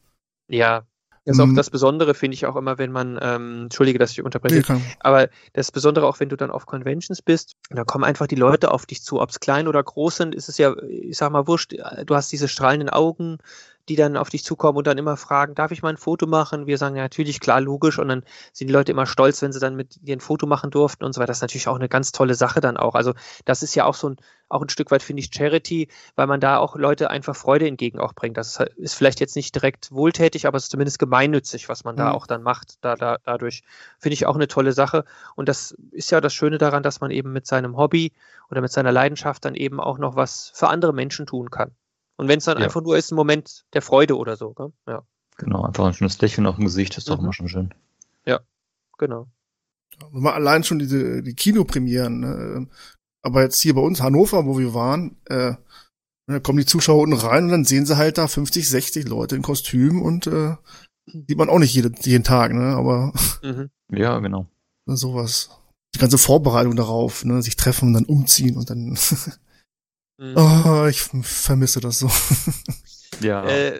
Ja. Das ist auch Mhm. das Besondere, finde ich auch immer, wenn man, ähm, entschuldige, dass ich unterbreche, kann- aber das Besondere auch, wenn du dann auf Conventions bist, da kommen einfach die Leute auf dich zu, ob es klein oder groß sind, ist es ja, ich sag mal, wurscht, du hast diese strahlenden Augen, die dann auf dich zukommen und dann immer fragen, darf ich mal ein Foto machen? Wir sagen ja natürlich, klar, logisch und dann sind die Leute immer stolz, wenn sie dann mit dir ein Foto machen durften und so weiter. Das ist natürlich auch eine ganz tolle Sache dann auch. Also das ist ja auch so ein, auch ein Stück weit, finde ich, Charity, weil man da auch Leute einfach Freude entgegen auch bringt. Das ist- ist vielleicht jetzt nicht direkt wohltätig, aber es ist zumindest gemeinnützig, was man da Mhm. auch dann macht. Da, da, dadurch finde ich auch eine tolle Sache. Und das ist ja das Schöne daran, dass man eben mit seinem Hobby oder mit seiner Leidenschaft dann eben auch noch was für andere Menschen tun kann. Und wenn es dann Ja. einfach nur ist, ein Moment der Freude oder so. Gell? Ja, Genau, einfach ein schönes Lächeln auf dem Gesicht ist doch Mhm. immer schon schön. genau. Wenn man allein schon diese die Kinopremieren, ne, aber jetzt hier bei uns Hannover, wo wir waren, äh, da kommen die Zuschauer unten rein und dann sehen sie halt da 50, 60 Leute in Kostüm und äh, sieht man auch nicht jede, jeden Tag, ne, aber Mhm. Ja, genau. sowas. Die ganze Vorbereitung darauf, ne, sich treffen und dann umziehen und dann, Mhm. oh, ich vermisse das so. Ja. Äh,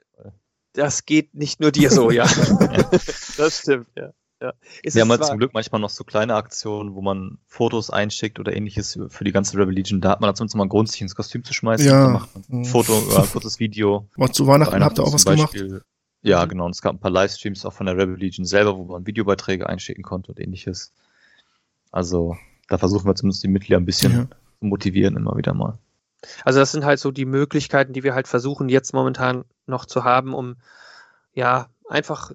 das geht nicht nur dir so, ja. das stimmt, ja. ja. Es Wir ist haben halt zum Glück manchmal noch so kleine Aktionen, wo man Fotos einschickt oder ähnliches für die ganze Rebel Legion. Da hat man dann zumindest mal einen Grund, sich ins Kostüm zu schmeißen. Ja. Dann macht man ein Mhm. Foto oder ein kurzes Video. Aber zu Weihnachten habt ihr auch was zum gemacht? Beispiel. Ja, genau. Und es gab ein paar Livestreams auch von der Rebel Legion selber, wo man Videobeiträge einschicken konnte und ähnliches. Also da versuchen wir zumindest die Mitglieder ein bisschen Ja. zu motivieren, immer wieder mal. Also das sind halt so die Möglichkeiten, die wir halt versuchen jetzt momentan noch zu haben, um ja einfach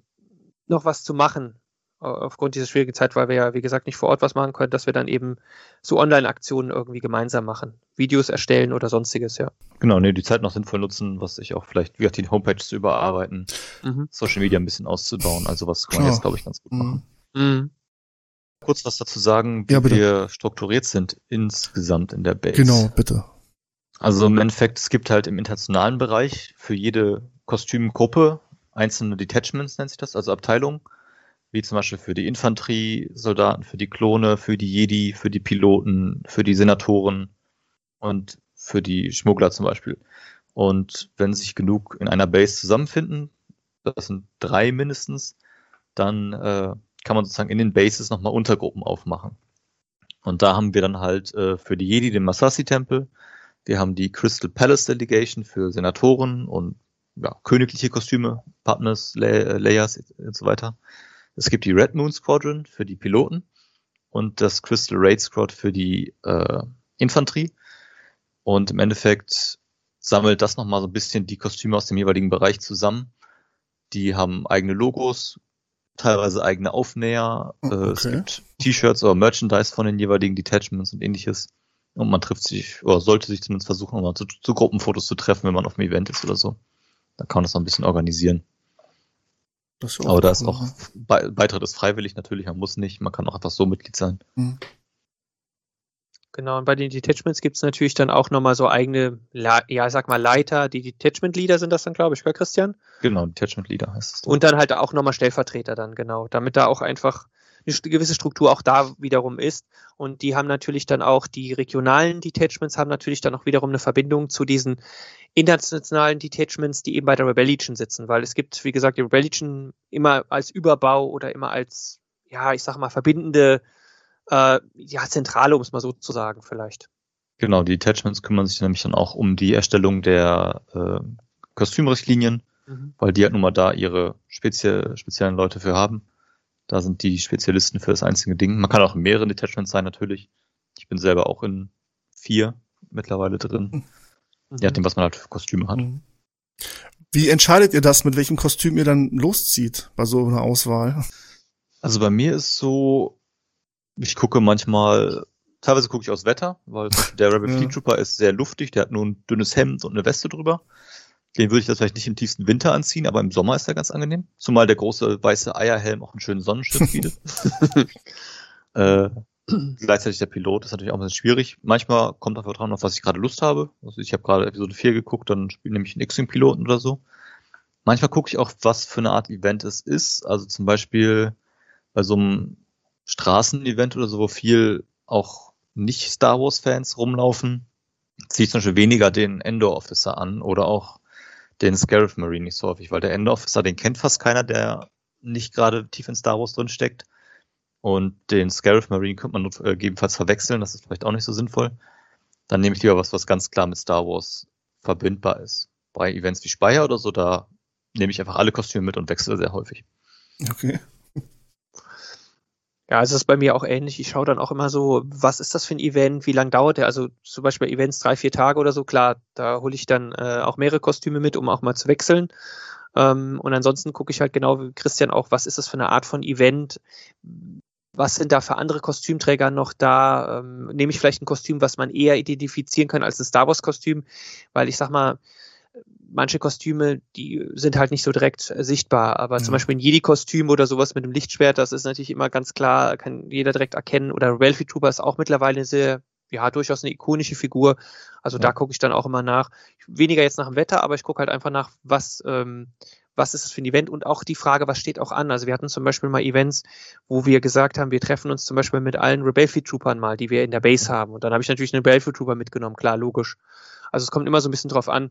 noch was zu machen au- aufgrund dieser schwierigen Zeit, weil wir ja wie gesagt nicht vor Ort was machen können, dass wir dann eben so Online-Aktionen irgendwie gemeinsam machen, Videos erstellen oder sonstiges, ja. Genau, nee, die Zeit noch sinnvoll nutzen, was ich auch vielleicht, wie gesagt, die Homepage zu überarbeiten, Mhm. Social Media ein bisschen auszubauen. Also was kann man jetzt, glaube ich, ganz gut machen. Mhm. Kurz was dazu sagen, wie Ja, wir strukturiert sind insgesamt in der Base. Genau, bitte. Also im Endeffekt, es gibt halt im internationalen Bereich für jede Kostümgruppe einzelne Detachments, nennt sich das, also Abteilungen, wie zum Beispiel für die Infanteriesoldaten, für die Klone, für die Jedi, für die Piloten, für die Senatoren und für die Schmuggler zum Beispiel. Und wenn sich genug in einer Base zusammenfinden, das sind drei mindestens, dann äh, kann man sozusagen in den Bases nochmal Untergruppen aufmachen. Und da haben wir dann halt äh, für die Jedi den Masasi-Tempel, wir haben die Crystal Palace Delegation für Senatoren und ja, königliche Kostüme, Partners, Le Layers und so weiter. Es gibt die Red Moon Squadron für die Piloten und das Crystal Raid Squad für die äh, Infanterie. Und im Endeffekt sammelt das nochmal so ein bisschen die Kostüme aus dem jeweiligen Bereich zusammen. Die haben eigene Logos, teilweise eigene Aufnäher. Oh, Äh, es okay. gibt T-Shirts oder Merchandise von den jeweiligen Detachments und ähnliches. Und man trifft sich, oder sollte sich zumindest versuchen, mal zu, zu Gruppenfotos zu treffen, wenn man auf einem Event ist oder so. Da kann man das noch ein bisschen organisieren. Das Aber da ist auch, Be Beitritt ist freiwillig natürlich, man muss nicht, man kann auch einfach so Mitglied sein. Mhm. Genau, und bei den Detachments gibt es natürlich dann auch nochmal so eigene, ja, sag mal Leiter, die Detachment-Leader sind das dann, glaube ich, gell, Christian? Genau, Detachment Leader heißt es. Und dann halt auch nochmal Stellvertreter dann, genau, damit da auch einfach eine gewisse Struktur auch da wiederum ist. Und die haben natürlich dann auch, die regionalen Detachments haben natürlich dann auch wiederum eine Verbindung zu diesen internationalen Detachments, die eben bei der Rebel Legion sitzen, weil es gibt, wie gesagt, die Rebel Legion immer als Überbau oder immer als, ja, ich sag mal, verbindende, äh, ja, Zentrale, um es mal so zu sagen, vielleicht. Genau, die Detachments kümmern sich nämlich dann auch um die Erstellung der äh, Kostümrichtlinien, Mhm. weil die halt nun mal da ihre spezie speziellen Leute für haben. Da sind die Spezialisten für das einzige Ding. Man kann auch in mehreren Detachments sein, natürlich. Ich bin selber auch in vier mittlerweile drin. Mhm. Je nachdem, was man halt für Kostüme hat. Mhm. Wie entscheidet ihr das, mit welchem Kostüm ihr dann loszieht bei so einer Auswahl? Also bei mir ist so, ich gucke manchmal, teilweise gucke ich aus Wetter, weil der Rebel Ja. Fleet Trooper ist sehr luftig, der hat nur ein dünnes Hemd und eine Weste drüber. Den würde ich das vielleicht nicht im tiefsten Winter anziehen, aber im Sommer ist er ganz angenehm. Zumal der große weiße Eierhelm auch einen schönen Sonnenschutz bietet. äh, gleichzeitig der Pilot. Ist natürlich auch ein bisschen schwierig. Manchmal kommt einfach dran, auf was ich gerade Lust habe. Also ich habe gerade Episode 4 geguckt, dann spiele nämlich einen X-Wing-Piloten oder so. Manchmal gucke ich auch, was für eine Art Event es ist. Also zum Beispiel bei so einem Straßenevent oder so, wo viel auch nicht Star Wars-Fans rumlaufen, ziehe ich zum Beispiel weniger den Endor-Officer an oder auch den Scarif Marine nicht so häufig, weil der Endor-Officer, den kennt fast keiner, der nicht gerade tief in Star Wars drin steckt. Und den Scarif Marine könnte man äh, gegebenenfalls verwechseln, das ist vielleicht auch nicht so sinnvoll. Dann nehme ich lieber was, was ganz klar mit Star Wars verbindbar ist. Bei Events wie Speyer oder so, da nehme ich einfach alle Kostüme mit und wechsle sehr häufig. Okay. Ja, es ist bei mir auch ähnlich. Ich schaue dann auch immer so, was ist das für ein Event, wie lange dauert der? Also zum Beispiel Events drei, vier Tage oder so, klar, da hole ich dann äh, auch mehrere Kostüme mit, um auch mal zu wechseln. Ähm, und ansonsten gucke ich halt genau wie Christian auch, was ist das für eine Art von Event? Was sind da für andere Kostümträger noch da? Ähm, nehme ich vielleicht ein Kostüm, was man eher identifizieren kann als ein Star Wars-Kostüm? Weil ich sag mal, manche Kostüme, die sind halt nicht so direkt äh, sichtbar, aber ja. zum Beispiel ein Jedi-Kostüm oder sowas mit einem Lichtschwert, das ist natürlich immer ganz klar, kann jeder direkt erkennen. Oder Ralphie Trooper ist auch mittlerweile eine sehr, ja, durchaus eine ikonische Figur. Also ja. da gucke ich dann auch immer nach. Weniger jetzt nach dem Wetter, aber ich gucke halt einfach nach, was, ähm, was ist es für ein Event und auch die Frage, was steht auch an. Also wir hatten zum Beispiel mal Events, wo wir gesagt haben, wir treffen uns zum Beispiel mit allen Rebellion Troopern mal, die wir in der Base haben. Und dann habe ich natürlich einen Rebellion Trooper mitgenommen, klar, logisch. Also es kommt immer so ein bisschen drauf an,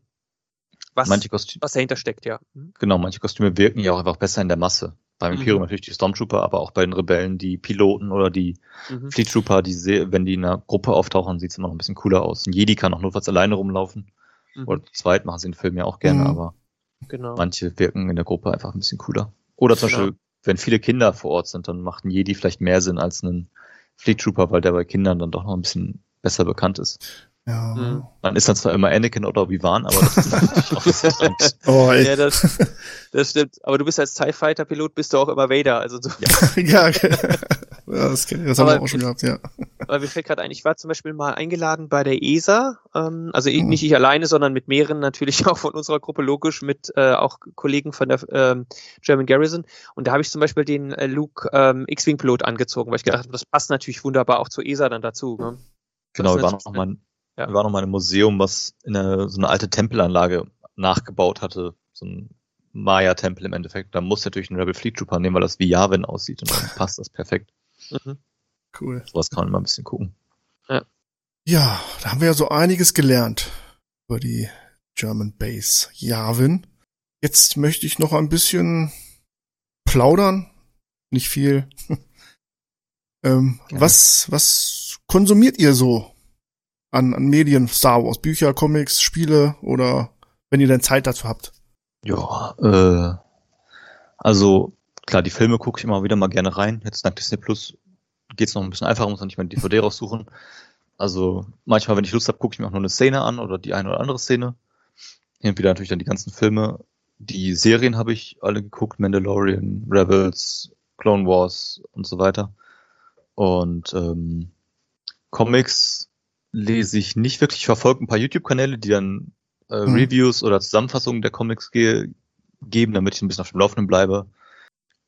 was, manche Kostüme, was dahinter steckt, ja. Mhm. Genau, manche Kostüme wirken ja auch einfach besser in der Masse. Beim mhm. Imperium natürlich die Stormtrooper, aber auch bei den Rebellen die Piloten oder die mhm. Fleet Trooper, die wenn die in einer Gruppe auftauchen, sieht es immer noch ein bisschen cooler aus. Ein Jedi kann auch notfalls alleine rumlaufen. Mhm. Oder zu zweit machen sie den Film ja auch gerne, mhm. aber genau. manche wirken in der Gruppe einfach ein bisschen cooler. Oder zum genau. Beispiel, wenn viele Kinder vor Ort sind, dann macht ein Jedi vielleicht mehr Sinn als ein Fleet Trooper, weil der bei Kindern dann doch noch ein bisschen besser bekannt ist. Ja. Mhm. Man ist dann zwar immer Anakin oder Obi-Wan, aber das ist natürlich auch das oh, ey. Ja, das, das stimmt. Aber du bist als TIE Fighter Pilot, bist du auch immer Vader. Also so. Ja, ja, ja das, das haben wir auch schon gehabt, ja. Aber mir fällt gerade ein, ich war zum Beispiel mal eingeladen bei der ESA, ähm, also mhm. nicht ich alleine, sondern mit mehreren natürlich auch von unserer Gruppe, logisch, mit äh, auch Kollegen von der ähm, German Garrison. Und da habe ich zum Beispiel den äh, Luke ähm, X-Wing Pilot angezogen, weil ich gedacht habe, das passt natürlich wunderbar auch zur ESA dann dazu. Ne? Genau, wir waren auch mal ja. Wir waren noch mal in einem Museum, was in eine, so eine alte Tempelanlage nachgebaut hatte. So ein Maya-Tempel im Endeffekt. Da muss natürlich ein Rebel Fleet Trooper nehmen, weil das wie Yavin aussieht und dann passt das perfekt. Mhm. Cool. Sowas kann man immer ein bisschen gucken. Ja. ja, da haben wir ja so einiges gelernt über die German Base Yavin. Jetzt möchte ich noch ein bisschen plaudern. Nicht viel. ähm, was, was konsumiert ihr so an, an Medien, Star Wars, Bücher, Comics, Spiele oder wenn ihr denn Zeit dazu habt? Ja, äh, also klar, die Filme gucke ich immer wieder mal gerne rein. Jetzt dank Disney Plus geht's noch ein bisschen einfacher, muss man nicht mehr die DVD raussuchen. Also manchmal, wenn ich Lust habe, gucke ich mir auch nur eine Szene an oder die eine oder andere Szene. Wieder natürlich dann die ganzen Filme. Die Serien habe ich alle geguckt, Mandalorian, Rebels, Clone Wars und so weiter. Und ähm, Comics lese ich nicht wirklich. Ich verfolge ein paar YouTube-Kanäle, die dann äh, hm. Reviews oder Zusammenfassungen der Comics ge geben, damit ich ein bisschen auf dem Laufenden bleibe.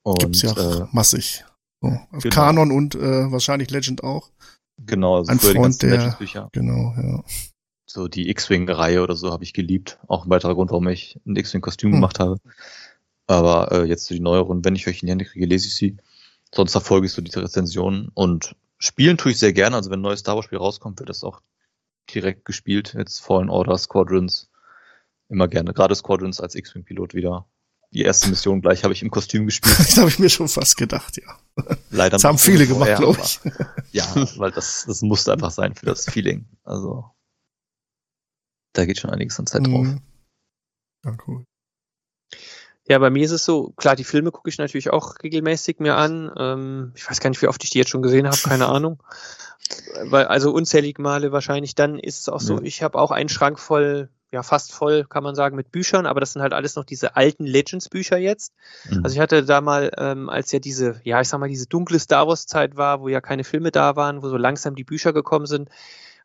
Und, Gibt's ja äh, massig. So, genau. Kanon und äh, wahrscheinlich Legend auch. Genau, also ein Freund der, genau, ja. So die X-Wing-Reihe oder so habe ich geliebt. Auch ein weiterer Grund, warum ich ein X-Wing-Kostüm hm. gemacht habe. Aber äh, jetzt so die neueren, wenn ich euch in die Hände kriege, lese ich sie. Sonst verfolge ich so diese Rezensionen und Spielen tue ich sehr gerne. Also wenn ein neues Star Wars Spiel rauskommt, wird das auch direkt gespielt. Jetzt Fallen Order, Squadrons. Immer gerne. Gerade Squadrons als X-Wing-Pilot wieder. Die erste Mission gleich habe ich im Kostüm gespielt. das habe ich mir schon fast gedacht, ja. Leider das haben viele gemacht, glaube ich. ja, weil das, das musste einfach sein für das Feeling. Also da geht schon einiges an Zeit drauf. Mhm. Ja, cool. Ja, bei mir ist es so, klar, die Filme gucke ich natürlich auch regelmäßig mir an. Ähm, ich weiß gar nicht, wie oft ich die jetzt schon gesehen habe, keine Ahnung. Weil, also unzählige Male wahrscheinlich. Dann ist es auch so, ja. ich habe auch einen Schrank voll, ja, fast voll, kann man sagen, mit Büchern, aber das sind halt alles noch diese alten Legends-Bücher jetzt. Mhm. Also ich hatte da mal, ähm, als ja diese, ja, ich sag mal, diese dunkle Star Wars-Zeit war, wo ja keine Filme da waren, wo so langsam die Bücher gekommen sind,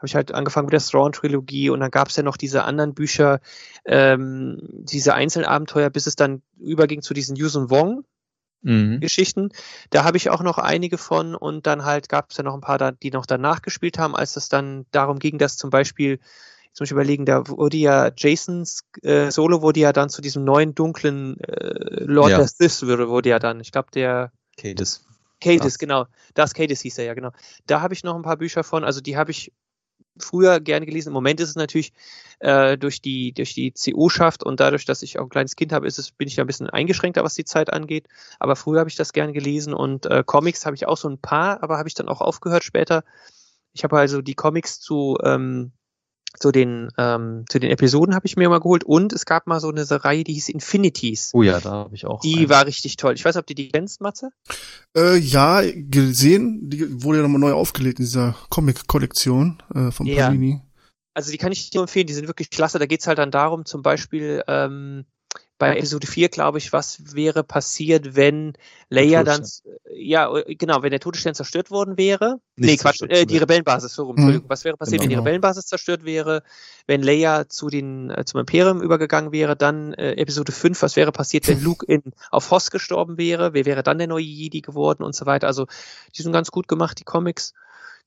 habe ich halt angefangen mit der Thrawn-Trilogie und dann gab es ja noch diese anderen Bücher, ähm, diese Einzelabenteuer, bis es dann überging zu diesen Yusun Wong Mhm. Geschichten. Da habe ich auch noch einige von und dann halt gab es ja noch ein paar, da, die noch danach gespielt haben, als es dann darum ging, dass zum Beispiel, jetzt muss ich überlegen, da wurde ja Jasons äh, Solo wurde ja dann zu diesem neuen dunklen äh, Lord Ja. der Sith wurde, wurde ja dann, ich glaube der Cadis. Cadis, genau. Das Cadis hieß er ja, genau. Da habe ich noch ein paar Bücher von, also die habe ich früher gerne gelesen. Im Moment ist es natürlich äh, durch die durch die CO-Schaft und dadurch, dass ich auch ein kleines Kind habe, ist es bin ich da ein bisschen eingeschränkter, was die Zeit angeht. Aber früher habe ich das gerne gelesen und äh, Comics habe ich auch so ein paar, aber habe ich dann auch aufgehört später. Ich habe also die Comics zu ähm, zu den ähm, zu den Episoden habe ich mir mal geholt und es gab mal so eine Reihe, die hieß Infinities. Oh ja, da habe ich auch. Die einen. war richtig toll. Ich weiß, ob du die kennst, Matze? Äh, ja, gesehen, die wurde ja nochmal neu aufgelegt in dieser Comic-Kollektion äh, von Ja. Panini. Also die kann ich dir empfehlen, die sind wirklich klasse. Da geht's halt dann darum, zum Beispiel ähm, bei Episode 4, glaube ich, was wäre passiert, wenn Leia dann, ja, äh, genau, wenn der Todesstern zerstört worden wäre. Nicht nee, Quatsch, äh, die Rebellenbasis, so rum, Mhm. Entschuldigung. Was wäre passiert, wenn die Genau. Rebellenbasis zerstört wäre, wenn Leia zu den, äh, zum Imperium übergegangen wäre, dann äh, Episode 5, was wäre passiert, wenn Luke in, auf Hoth gestorben wäre, wer wäre dann der neue Jedi geworden und so weiter. Also, die sind ganz gut gemacht, die Comics.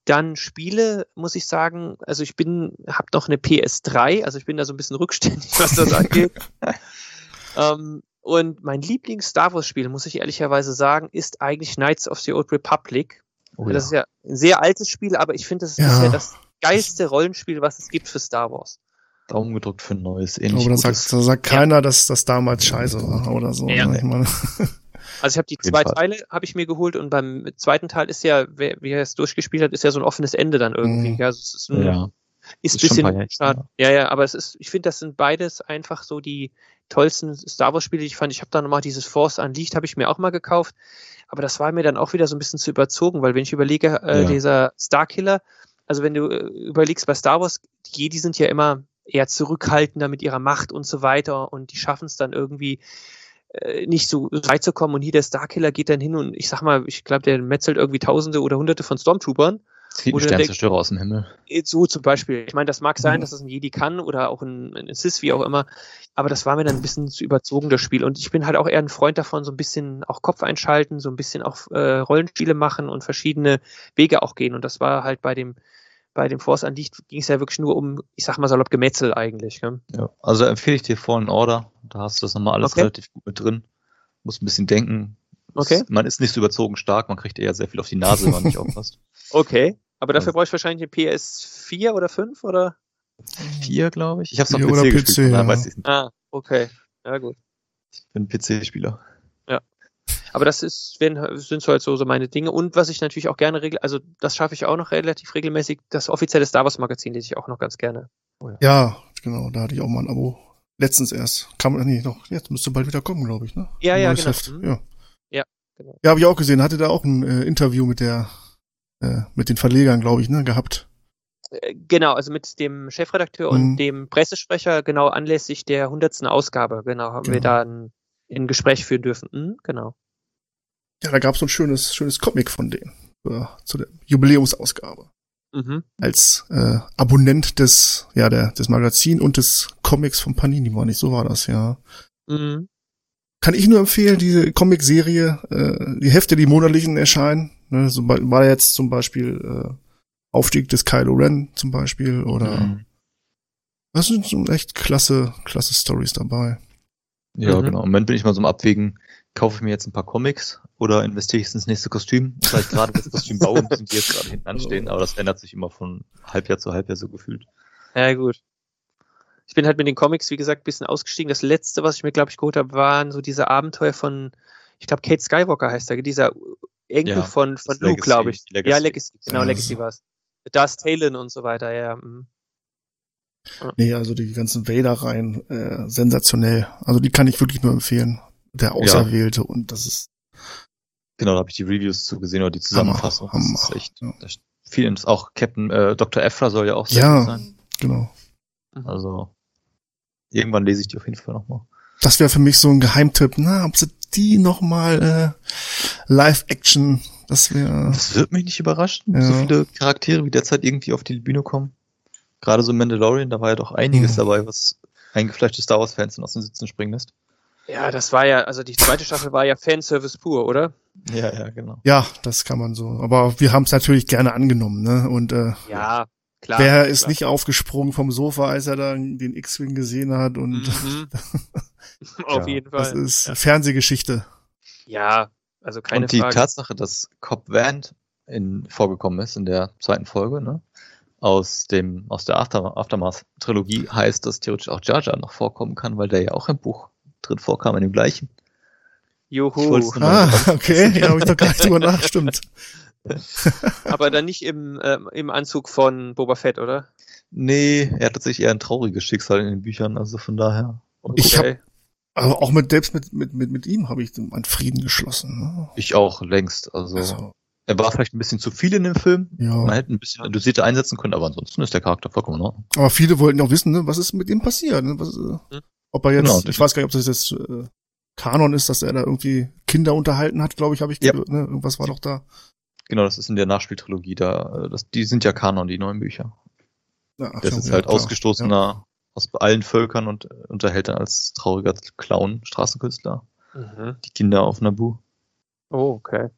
Dann Spiele, muss ich sagen, also ich bin, habe noch eine PS3, also ich bin da so ein bisschen rückständig, was das angeht. ähm, und mein Lieblings-Star Wars-Spiel, muss ich ehrlicherweise sagen, ist eigentlich Knights of the Old Republic. Oh, Das ist ja. ja ein sehr altes Spiel, aber ich finde, das ist Ja. bisher das geilste Rollenspiel, was es gibt für Star Wars. Daumen gedrückt für ein neues, Ich ähnlich glaube, da sagt, da sagt keiner, dass das damals scheiße war oder so. Ja. Ich meine, Also ich habe die zwei Fall. Teile habe ich mir geholt und beim zweiten Teil ist ja, wer, wer es durchgespielt hat, ist ja so ein offenes Ende dann irgendwie. Mhm. Ja, also es ist ein, ja. ist Ist bisschen schade. Ja, ja, aber es ist, ich finde, das sind beides einfach so die tollsten Star Wars Spiele, die ich fand. Ich habe da nochmal dieses Force Unleashed, habe ich mir auch mal gekauft. Aber das war mir dann auch wieder so ein bisschen zu überzogen, weil wenn ich überlege, äh, Ja. dieser Starkiller, also wenn du äh, überlegst bei Star Wars, die Jedi sind ja immer eher zurückhaltender mit ihrer Macht und so weiter und die schaffen es dann irgendwie äh, nicht so weit zu kommen und hier der Starkiller geht dann hin und ich sag mal, ich glaube, der metzelt irgendwie Tausende oder Hunderte von Stormtroopern Zieht einen Sternzerstörer aus dem Himmel. so zum Beispiel. Ich meine, das mag sein, Mhm. dass es ein Jedi kann oder auch ein, ein Sith, wie auch immer. Aber das war mir dann ein bisschen zu überzogen, das Spiel. Und ich bin halt auch eher ein Freund davon, so ein bisschen auch Kopf einschalten, so ein bisschen auch äh, Rollenspiele machen und verschiedene Wege auch gehen. Und das war halt bei dem, bei dem Force Unleashed ging es ja wirklich nur um, ich sag mal salopp, Gemetzel eigentlich. Ne? Ja. Also empfehle ich dir Fallen Order. Da hast du das nochmal alles Okay. relativ gut mit drin. Muss ein bisschen denken. Okay. Es- Man ist nicht so überzogen stark, man kriegt eher sehr viel auf die Nase, wenn man nicht aufpasst. Okay. Aber dafür Also- brauche ich wahrscheinlich eine PS4 oder 5 oder? Vier, glaube ich. Ich habe es auf PC, oder gespielt, PC, daher ja. weiß ich nicht. Ah, okay. Ja, gut. Ich bin PC-Spieler. Aber das ist, wenn, sind so halt so, so meine Dinge. Und was ich natürlich auch gerne regel, also das schaffe ich auch noch relativ regelmäßig, das offizielle Star Wars Magazin lese ich auch noch ganz gerne. ja, genau, da hatte ich auch mal ein Abo. Letztens erst. Kam, nee, noch, jetzt müsste bald wieder kommen, glaube ich, ne? Ja, Ein ja, genau. Heft, Mhm. Ja. Ja, genau. Ja, habe ich auch gesehen. Hatte da auch ein äh, Interview mit der, äh, mit den Verlegern, glaube ich, ne, gehabt. Äh, Genau, also mit dem Chefredakteur und Mhm. dem Pressesprecher, genau anlässlich der hundertsten Ausgabe, genau, haben wir Genau. da ein, ein Gespräch führen dürfen. Mhm, genau. Ja, da gab's so ein schönes, schönes Comic von denen. Äh, zu der Jubiläumsausgabe. Mhm. Als äh, Abonnent des, ja, der, des Magazin und des Comics von Panini, war nicht, so war das, ja. Mhm. Kann ich nur empfehlen, diese Comic-Serie, äh, die Hefte, die monatlichen erscheinen. Ne, so war jetzt zum Beispiel äh, Aufstieg des Kylo Ren zum Beispiel oder Mhm. das sind so echt klasse, klasse Stories dabei. Ja, Mhm. genau. Im Moment bin ich mal so am Abwägen, kaufe ich mir jetzt ein paar Comics oder investiere ich ins nächste Kostüm? Weil ich gerade das Kostüm baue, müssen die jetzt gerade hinten anstehen, aber das ändert sich immer von Halbjahr zu Halbjahr so gefühlt. Ja, gut. Ich bin halt mit den Comics, wie gesagt, ein bisschen ausgestiegen. Das letzte, was ich mir, glaube ich, geholt habe, waren so diese Abenteuer von, ich glaube, Kate Skywalker heißt er, dieser Enkel Ja, von, von Luke, glaube ich. Legacy. Ja, Legacy, genau, Ja. Legacy war es. Darth Talon und so weiter, ja. mhm. Nee, also die ganzen Vader-Reihen, äh, sensationell. Also die kann ich wirklich nur empfehlen. Der Auserwählte und das ist Genau, da habe ich die Reviews zu gesehen oder die Zusammenfassung. Hammer, das ist echt ja. das ist viel. Auch Captain äh, Dr. Ephra soll ja auch sehr Ja. gut sein. genau. Also irgendwann lese ich die auf jeden Fall nochmal. Das wäre für mich so ein Geheimtipp. Na, ob sie die noch mal äh, Live-Action, das wäre Das wird mich nicht überraschen, Ja. so viele Charaktere wie derzeit irgendwie auf die Bühne kommen. Gerade so Mandalorian, da war ja doch einiges Mhm. dabei, was eingefleischte Star Wars-Fans dann aus den Sitzen springen lässt. Ja, das war ja, also die zweite Staffel war ja Fanservice pur, oder? Ja, ja, genau. Ja, das kann man so. Aber wir haben es natürlich gerne angenommen, ne? Und äh, Ja, klar. wer klar. ist nicht aufgesprungen vom Sofa, als er dann den X-Wing gesehen hat und Mhm. Auf Ja, jeden das Fall. ist Fernsehgeschichte. Ja, also keine und die Frage. Tatsache, dass Cobb Vanth in, vorgekommen ist in der zweiten Folge, ne? Aus dem, aus der After, Aftermath-Trilogie heißt, dass theoretisch auch Jar Jar noch vorkommen kann, weil der ja auch im Buch drin vorkam, in dem gleichen. Ich Juhu. Ah, okay, ja, habe ich doch gar nicht drüber nach, stimmt. Aber dann nicht im, ähm, im Anzug von Boba Fett, oder? Nee, er hat tatsächlich eher ein trauriges Schicksal in den Büchern, also von daher. Ich Okay. Aber auch mit selbst mit mit mit, mit ihm habe ich einen Frieden geschlossen. Ne? Ich auch längst. Also, Also, er war vielleicht ein bisschen zu viel in dem Film. ja. Man hätte ein bisschen dosierter einsetzen können, aber ansonsten ist der Charakter vollkommen in Ordnung. Aber viele wollten auch wissen, ne, was ist mit ihm passiert. Ne? Was, äh, ob er jetzt, Genau. ich weiß gar nicht, ob das jetzt äh, Kanon ist, dass er da irgendwie Kinder unterhalten hat, glaube ich, habe ich Ja. gehört. Ne? Irgendwas war doch da. Genau, das ist in der Nachspieltrilogie da. äh, Das, die sind ja Kanon, die neuen Bücher. Ja, ach Das ist halt klar. ausgestoßener aus allen Völkern und äh, unterhält dann als trauriger Clown Straßenkünstler Mhm. die Kinder auf Nabu. Oh, okay.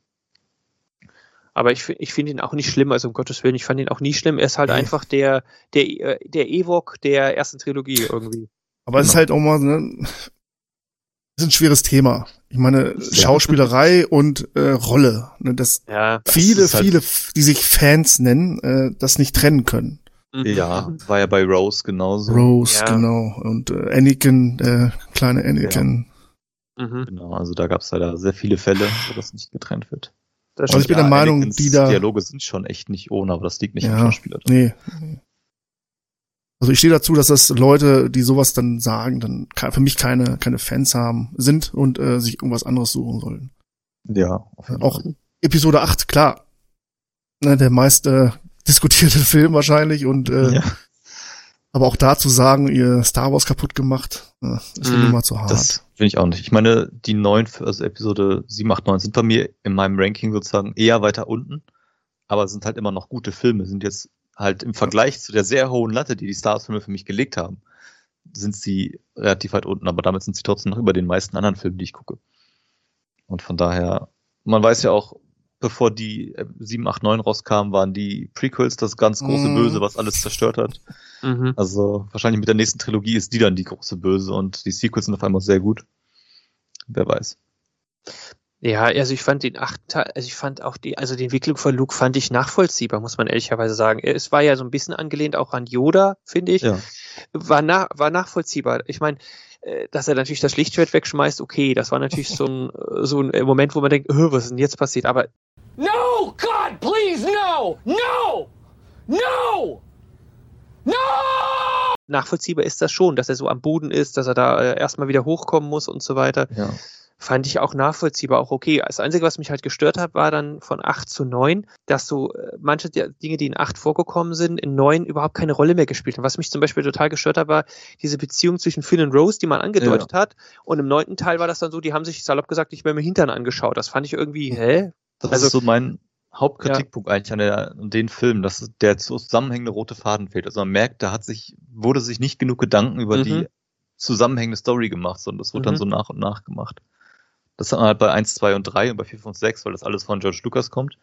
Aber ich, ich finde ihn auch nicht schlimm, also um Gottes Willen, ich fand ihn auch nie schlimm. Er ist halt Nee. einfach der, der, äh, der Ewok der ersten Trilogie irgendwie. Aber es ist Genau. halt auch mal, ne, ist ein schweres Thema. Ich meine, Schauspielerei und äh, Rolle. Ne, dass Ja. viele, ist halt- viele, die sich Fans nennen, äh, das nicht trennen können. Mhm. Ja, war ja bei Rose genauso. Rose, Ja. genau. Und äh, Anakin, äh, kleine Anakin. Mhm. Genau, also da gab es leider sehr viele Fälle, wo das nicht getrennt wird. Das Also ich bin der Meinung, Anakins die da- Dialoge sind schon echt nicht ohne, aber das liegt nicht am Ja. Schauspieler. Nee. Also ich stehe dazu, dass das Leute, die sowas dann sagen, dann für mich keine, keine Fans haben, sind und äh, sich irgendwas anderes suchen sollen. Ja, auf jeden Auch Fall. Episode 8, klar. Ne, der meist äh, diskutierte Film wahrscheinlich und äh, Ja. aber auch da zu sagen, ihr Star Wars kaputt gemacht, äh, ist Mhm. immer zu hart. Das finde ich auch nicht. Ich meine, die neun, also Episode 7, 8, 9 sind bei mir in meinem Ranking sozusagen eher weiter unten, aber sind halt immer noch gute Filme, sind jetzt halt im Vergleich zu der sehr hohen Latte, die die Star Wars-Filme für mich gelegt haben, sind sie relativ weit unten, aber damit sind sie trotzdem noch über den meisten anderen Filmen, die ich gucke. Und von daher, man weiß ja auch, bevor die äh, 7, 8, 9 rauskamen, waren die Prequels das ganz große Mhm. Böse, was alles zerstört hat. Mhm. Also wahrscheinlich mit der nächsten Trilogie ist die dann die große Böse und die Sequels sind auf einmal sehr gut. Wer weiß. Ja, also ich fand den achten Teil, also ich fand auch die, also die Entwicklung von Luke fand ich nachvollziehbar, muss man ehrlicherweise sagen. Es war ja so ein bisschen angelehnt auch an Yoda, finde ich. Ja. War, na, war nachvollziehbar. Ich meine, dass er natürlich das Lichtschwert wegschmeißt, okay, das war natürlich so ein, äh, so ein Moment, wo man denkt, "Äh, was ist denn jetzt passiert? Aber No! God, please, no! No! No! No! nachvollziehbar ist das schon, dass er so am Boden ist, dass er da äh, erstmal wieder hochkommen muss und so weiter. Ja. Fand ich auch nachvollziehbar, auch okay. Das Einzige, was mich halt gestört hat, war dann von 8 zu 9, dass so äh, manche der Dinge, die in 8 vorgekommen sind, in 9 überhaupt keine Rolle mehr gespielt haben. Was mich zum Beispiel total gestört hat, war diese Beziehung zwischen Finn und Rose, die man angedeutet hat. Und im neunten Teil war das dann so, die haben sich salopp gesagt nicht mehr mit Hintern angeschaut. Das fand ich irgendwie, hä? Das Also- ist so mein Hauptkritikpunkt eigentlich an, der, an den Filmen, dass der zusammenhängende rote Faden fehlt. Also man merkt, da hat sich, wurde sich nicht genug Gedanken über Mhm. die zusammenhängende Story gemacht, sondern das wurde Mhm. dann so nach und nach gemacht. Das hat man halt bei 1, 2 und 3 und bei 4, 5 und 6, weil das alles von George Lucas kommt.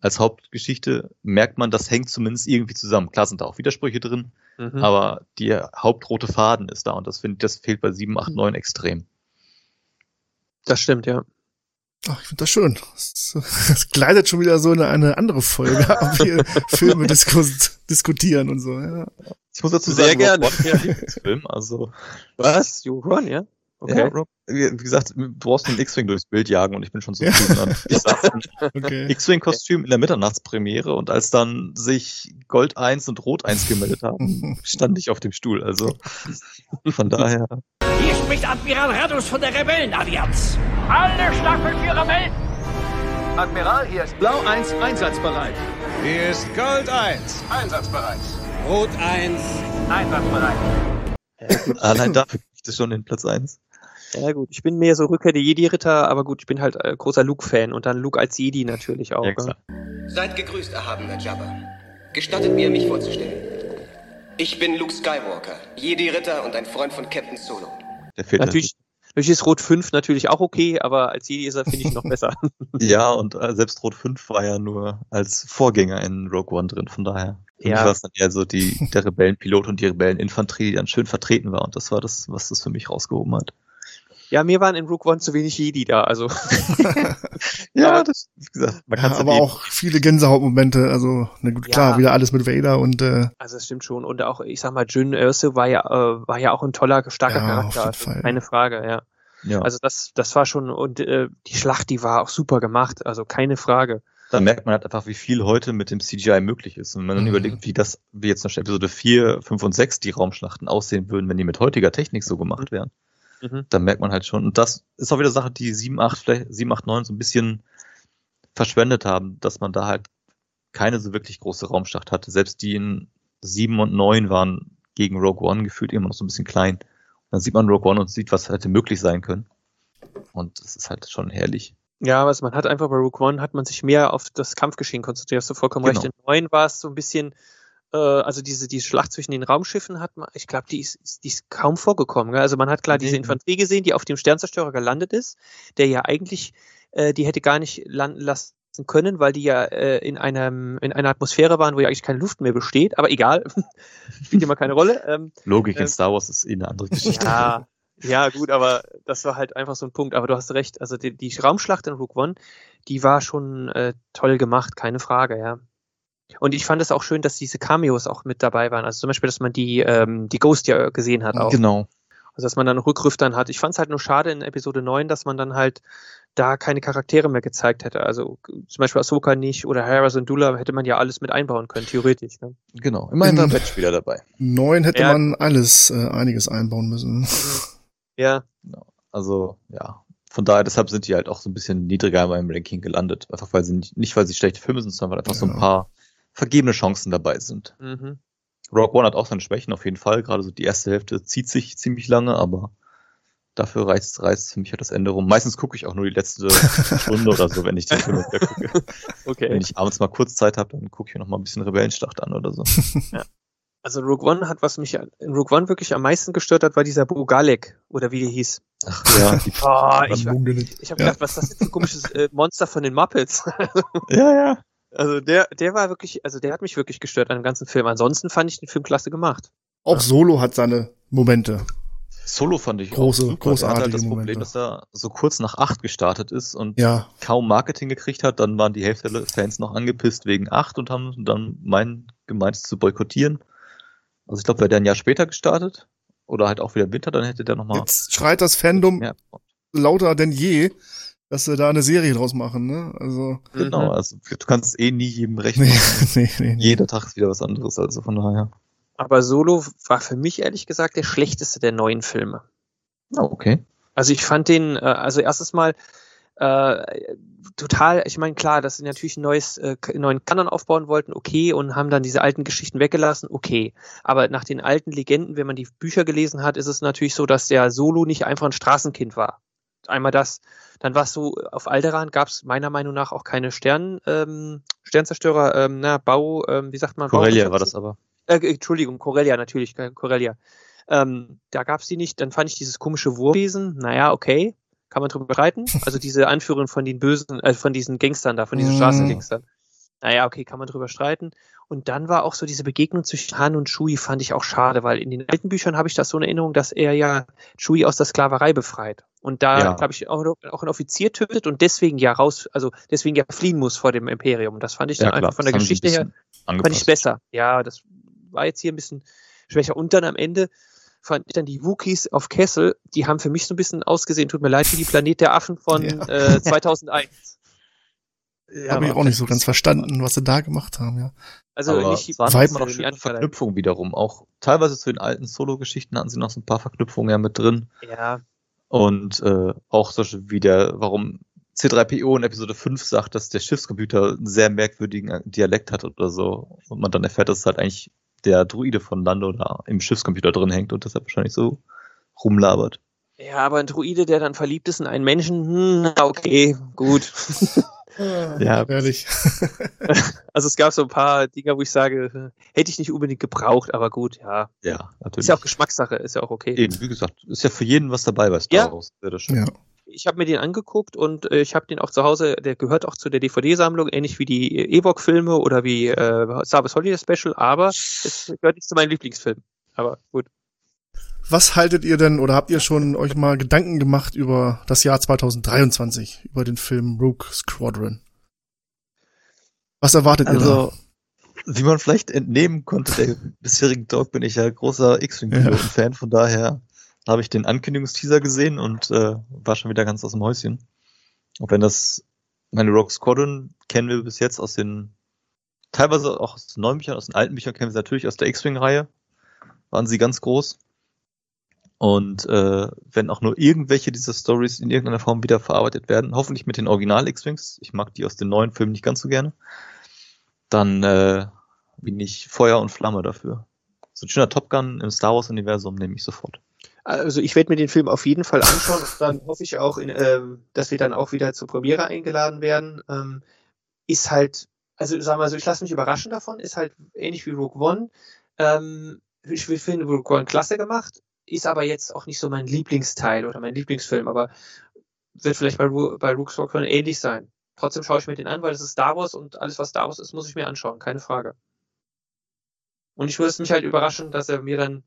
Als Hauptgeschichte merkt man, das hängt zumindest irgendwie zusammen. Klar sind da auch Widersprüche drin, Mhm. aber der hauptrote Faden ist da und das finde ich, das fehlt bei 7, 8, 9 extrem. Das stimmt, ja. Ach, ich finde das schön. Das, gleitet schon wieder so in eine andere Folge, ob wir Filme diskus diskutieren und so. Ja. Ich muss dazu Sehr sagen, gerne. One Lieblingsfilm, also Was? You Run, ja? Okay. Ja, Rob, wie gesagt, du brauchst einen X-Wing durchs Bild jagen und ich bin schon zufrieden. Ich saß im Okay. X-Wing-Kostüm in der Mitternachtspremiere und als dann sich Gold 1 und Rot 1 gemeldet haben, stand ich auf dem Stuhl. Also von daher, Hier spricht Admiral Radus von der Rebellenallianz. Alle Staffelführer melden. Admiral, hier ist Blau 1 einsatzbereit. Hier ist Gold 1. Einsatzbereit. Rot 1. Einsatzbereit. allein dafür kriegt es schon den Platz 1. Ja gut, ich bin mehr so Rückkehr der Jedi-Ritter, aber gut, ich bin halt äh, großer Luke-Fan und dann Luke als Jedi natürlich auch. Ja, klar. Seid gegrüßt, erhabener Jabba. Gestattet mir, mich vorzustellen. Ich bin Luke Skywalker, Jedi-Ritter und ein Freund von Captain Solo. Der fehlt Natürlich, Natürlich ist Rot 5 natürlich auch okay, aber als Jedi ist er, finde ich, noch besser. ja, und äh, selbst Rot 5 war ja nur als Vorgänger in Rogue One drin, von daher. Für ja. mich war es dann eher so die, der Rebellenpilot und die Rebelleninfanterie, die dann schön vertreten war und das war das, was das für mich rausgehoben hat. Ja, mir waren in Rogue One zu wenig Jedi da, also. ja, das, wie gesagt, man kann ja, aber auch viele Gänsehautmomente, also, na gut, klar, ja. wieder alles mit Vader und, äh, Also, das stimmt schon. Und auch, ich sag mal, Jyn Erso war ja, äh, war ja auch ein toller, starker ja, Charakter. Also, keine Frage, ja. ja. Also, das, das war schon, und, äh, die Schlacht, die war auch super gemacht, also, keine Frage. Da merkt man halt einfach, wie viel heute mit dem CGI möglich ist. Und wenn man dann mhm. überlegt, wie das, wie jetzt nach Episode 4, 5 und 6 die Raumschlachten aussehen würden, wenn die mit heutiger Technik so gemacht wären. Mhm. Da merkt man halt schon. Und das ist auch wieder Sache, die 7, 8, vielleicht 7, 8, 9 so ein bisschen verschwendet haben, dass man da halt keine so wirklich große Raumschlacht hatte. Selbst die in 7 und 9 waren gegen Rogue One gefühlt immer noch so ein bisschen klein. Und dann sieht man Rogue One und sieht, was hätte möglich sein können. Und das ist halt schon herrlich. Ja, also man hat einfach bei Rogue One hat man sich mehr auf das Kampfgeschehen konzentriert. Hast du vollkommen genau. recht. In 9 war es so ein bisschen, äh, also diese, diese Schlacht zwischen den Raumschiffen hat man, ich glaube, die ist, die ist kaum vorgekommen. Gell? Also man hat klar diese Infanterie gesehen, die auf dem Sternzerstörer gelandet ist, der ja eigentlich, äh, die hätte gar nicht landen lassen können, weil die ja äh, in einem in einer Atmosphäre waren, wo ja eigentlich keine Luft mehr besteht. Aber egal, spielt immer keine Rolle. Ähm, Logik in ähm, Star Wars ist eh eine andere Geschichte. Ja, ja, gut, aber das war halt einfach so ein Punkt. Aber du hast recht. Also die, die Raumschlacht in Rogue One, die war schon äh, toll gemacht, keine Frage, ja. Und ich fand es auch schön, dass diese Cameos auch mit dabei waren. Also zum Beispiel, dass man die, ähm, die Ghost ja gesehen hat auch. Genau. Also dass man dann Rückgriff dann hat. Ich fand es halt nur schade in Episode 9, dass man dann halt da keine Charaktere mehr gezeigt hätte. Also zum Beispiel Ahsoka nicht oder Hera Syndulla hätte man ja alles mit einbauen können, theoretisch. Ne? Genau, immerhin war Batch-Spieler dabei. 9 hätte ja. man alles, äh, einiges einbauen müssen. Ja. Genau. Also, ja. Von daher, deshalb sind die halt auch so ein bisschen niedriger in meinem Ranking gelandet. Einfach weil sie nicht, nicht weil sie schlechte Filme sind, sondern weil einfach ja. so ein paar vergebene Chancen dabei sind. Mhm. Rogue One hat auch seine Schwächen auf jeden Fall. Gerade so die erste Hälfte zieht sich ziemlich lange, aber dafür reißt, reißt für mich halt das Ende rum. Meistens gucke ich auch nur die letzte Stunde oder so, wenn ich die Filme wieder gucke. Okay. Wenn ich abends mal kurz Zeit habe, dann gucke ich noch mal ein bisschen Rebellenschlacht an oder so. Ja. Also Rogue One hat, was mich in Rogue One wirklich am meisten gestört hat, war dieser Bugalek, oder wie der hieß. Ach ja, oh, ich, ich habe ja. gedacht, was ist das denn für ein komisches äh, Monster von den Muppets? ja, ja. Also der, der war wirklich, also der hat mich wirklich gestört an dem ganzen Film. Ansonsten fand ich den Film klasse gemacht. Auch ja. Solo hat seine Momente. Solo fand ich große, auch super. großartige er hat halt das Momente. Problem, dass er so kurz nach acht gestartet ist und ja. kaum Marketing gekriegt hat. Dann waren die Hälfte der Fans noch angepisst wegen acht und haben dann mein gemeint zu boykottieren. Also ich glaube, wäre der ein Jahr später gestartet oder halt auch wieder Winter, dann hätte der nochmal. Jetzt schreit das Fandom ja. lauter denn je dass sie da eine Serie draus machen, ne? Also. Genau, mhm. also du kannst eh nie jedem rechnen. Nee, nee, nee, Jeder Tag ist wieder was anderes, also von daher. Aber Solo war für mich ehrlich gesagt der schlechteste der neuen Filme. Ah, okay. Also ich fand den, äh, also erstes Mal äh, total, ich meine, klar, dass sie natürlich ein neues, äh, neuen Kanon aufbauen wollten, okay, und haben dann diese alten Geschichten weggelassen, okay. Aber nach den alten Legenden, wenn man die Bücher gelesen hat, ist es natürlich so, dass der Solo nicht einfach ein Straßenkind war. Einmal das. Dann war es so, auf Alderan gab es meiner Meinung nach auch keine Stern, ähm, Sternzerstörer, ähm, na, Bau, ähm, wie sagt man? Corellia war das aber. Äh, Entschuldigung, Corellia, natürlich, Corellia. Ähm, da gab es die nicht. Dann fand ich dieses komische Wurwesen, naja, okay, kann man drüber reiten. Also diese Anführung von den bösen, äh, von diesen Gangstern da, von diesen mhm. Straßengangstern. Naja, okay, kann man drüber streiten. Und dann war auch so diese Begegnung zwischen Han und Shui, fand ich auch schade, weil in den alten Büchern habe ich das so in Erinnerung, dass er ja Shui aus der Sklaverei befreit. Und da, ja. glaube ich, auch, auch ein Offizier tötet und deswegen ja raus, also deswegen ja fliehen muss vor dem Imperium. Das fand ich dann ja, einfach von der Geschichte her, angepasst. fand ich besser. Ja, das war jetzt hier ein bisschen schwächer. Und dann am Ende fand ich dann die Wookies auf Kessel, die haben für mich so ein bisschen ausgesehen, tut mir leid, wie die Planet der Affen von ja. äh, 2001. Ja, Habe ich auch nicht so ganz verstanden, was sie da gemacht haben, ja. Also aber nicht die waren noch schöne Verknüpfungen wiederum. Auch teilweise zu den alten Solo-Geschichten hatten sie noch so ein paar Verknüpfungen ja mit drin. Ja. Und äh, auch solche wie der, warum C3PO in Episode 5 sagt, dass der Schiffscomputer einen sehr merkwürdigen Dialekt hat oder so. Und man dann erfährt, dass es halt eigentlich der Druide von Lando da im Schiffscomputer drin hängt und deshalb wahrscheinlich so rumlabert. Ja, aber ein Druide, der dann verliebt ist in einen Menschen, hm, okay, gut. Ja, ehrlich. also es gab so ein paar Dinge, wo ich sage, hätte ich nicht unbedingt gebraucht, aber gut, ja. Ja, natürlich. Ist ja auch Geschmackssache, ist ja auch okay. Eben, wie gesagt, ist ja für jeden was dabei bei Star Ja. Wars. Ja. Ich habe mir den angeguckt und äh, ich habe den auch zu Hause, der gehört auch zu der DVD-Sammlung, ähnlich wie die Ewok-Filme oder wie äh, Star Wars Holiday Special, aber es gehört nicht zu meinen Lieblingsfilmen. Aber gut. Was haltet ihr denn oder habt ihr schon euch mal Gedanken gemacht über das Jahr 2023, über den Film Rogue Squadron? Was erwartet ihr Also, wie man vielleicht entnehmen konnte, der bisherigen Talk bin ich ja großer X-Wing-Piloten-Fan, von daher habe ich den Ankündigungsteaser gesehen und äh, war schon wieder ganz aus dem Häuschen. Auch wenn das, meine Rogue Squadron kennen wir bis jetzt aus den, teilweise auch aus den neuen Büchern, aus den alten Büchern kennen wir sie natürlich aus der X-Wing-Reihe, waren sie ganz groß. Und äh, wenn auch nur irgendwelche dieser Stories in irgendeiner Form wieder verarbeitet werden, hoffentlich mit den Original X-Wings, ich mag die aus den neuen Filmen nicht ganz so gerne, dann äh, bin ich Feuer und Flamme dafür. So ein schöner Top Gun im Star Wars Universum nehme ich sofort. Also ich werde mir den Film auf jeden Fall anschauen dann hoffe ich auch, in, ähm, dass wir dann auch wieder zur Premiere eingeladen werden. Ähm, ist halt, also sagen wir mal so, ich lasse mich überraschen davon, ist halt ähnlich wie Rogue One. Ähm, ich finde Rogue One klasse gemacht, ist aber jetzt auch nicht so mein Lieblingsteil oder mein Lieblingsfilm, aber wird vielleicht bei, Ru bei Rogue Squadron ähnlich sein. Trotzdem schaue ich mir den an, weil das ist Star Wars und alles, was Star Wars ist, muss ich mir anschauen, keine Frage. Und ich würde es mich halt überraschen, dass er mir dann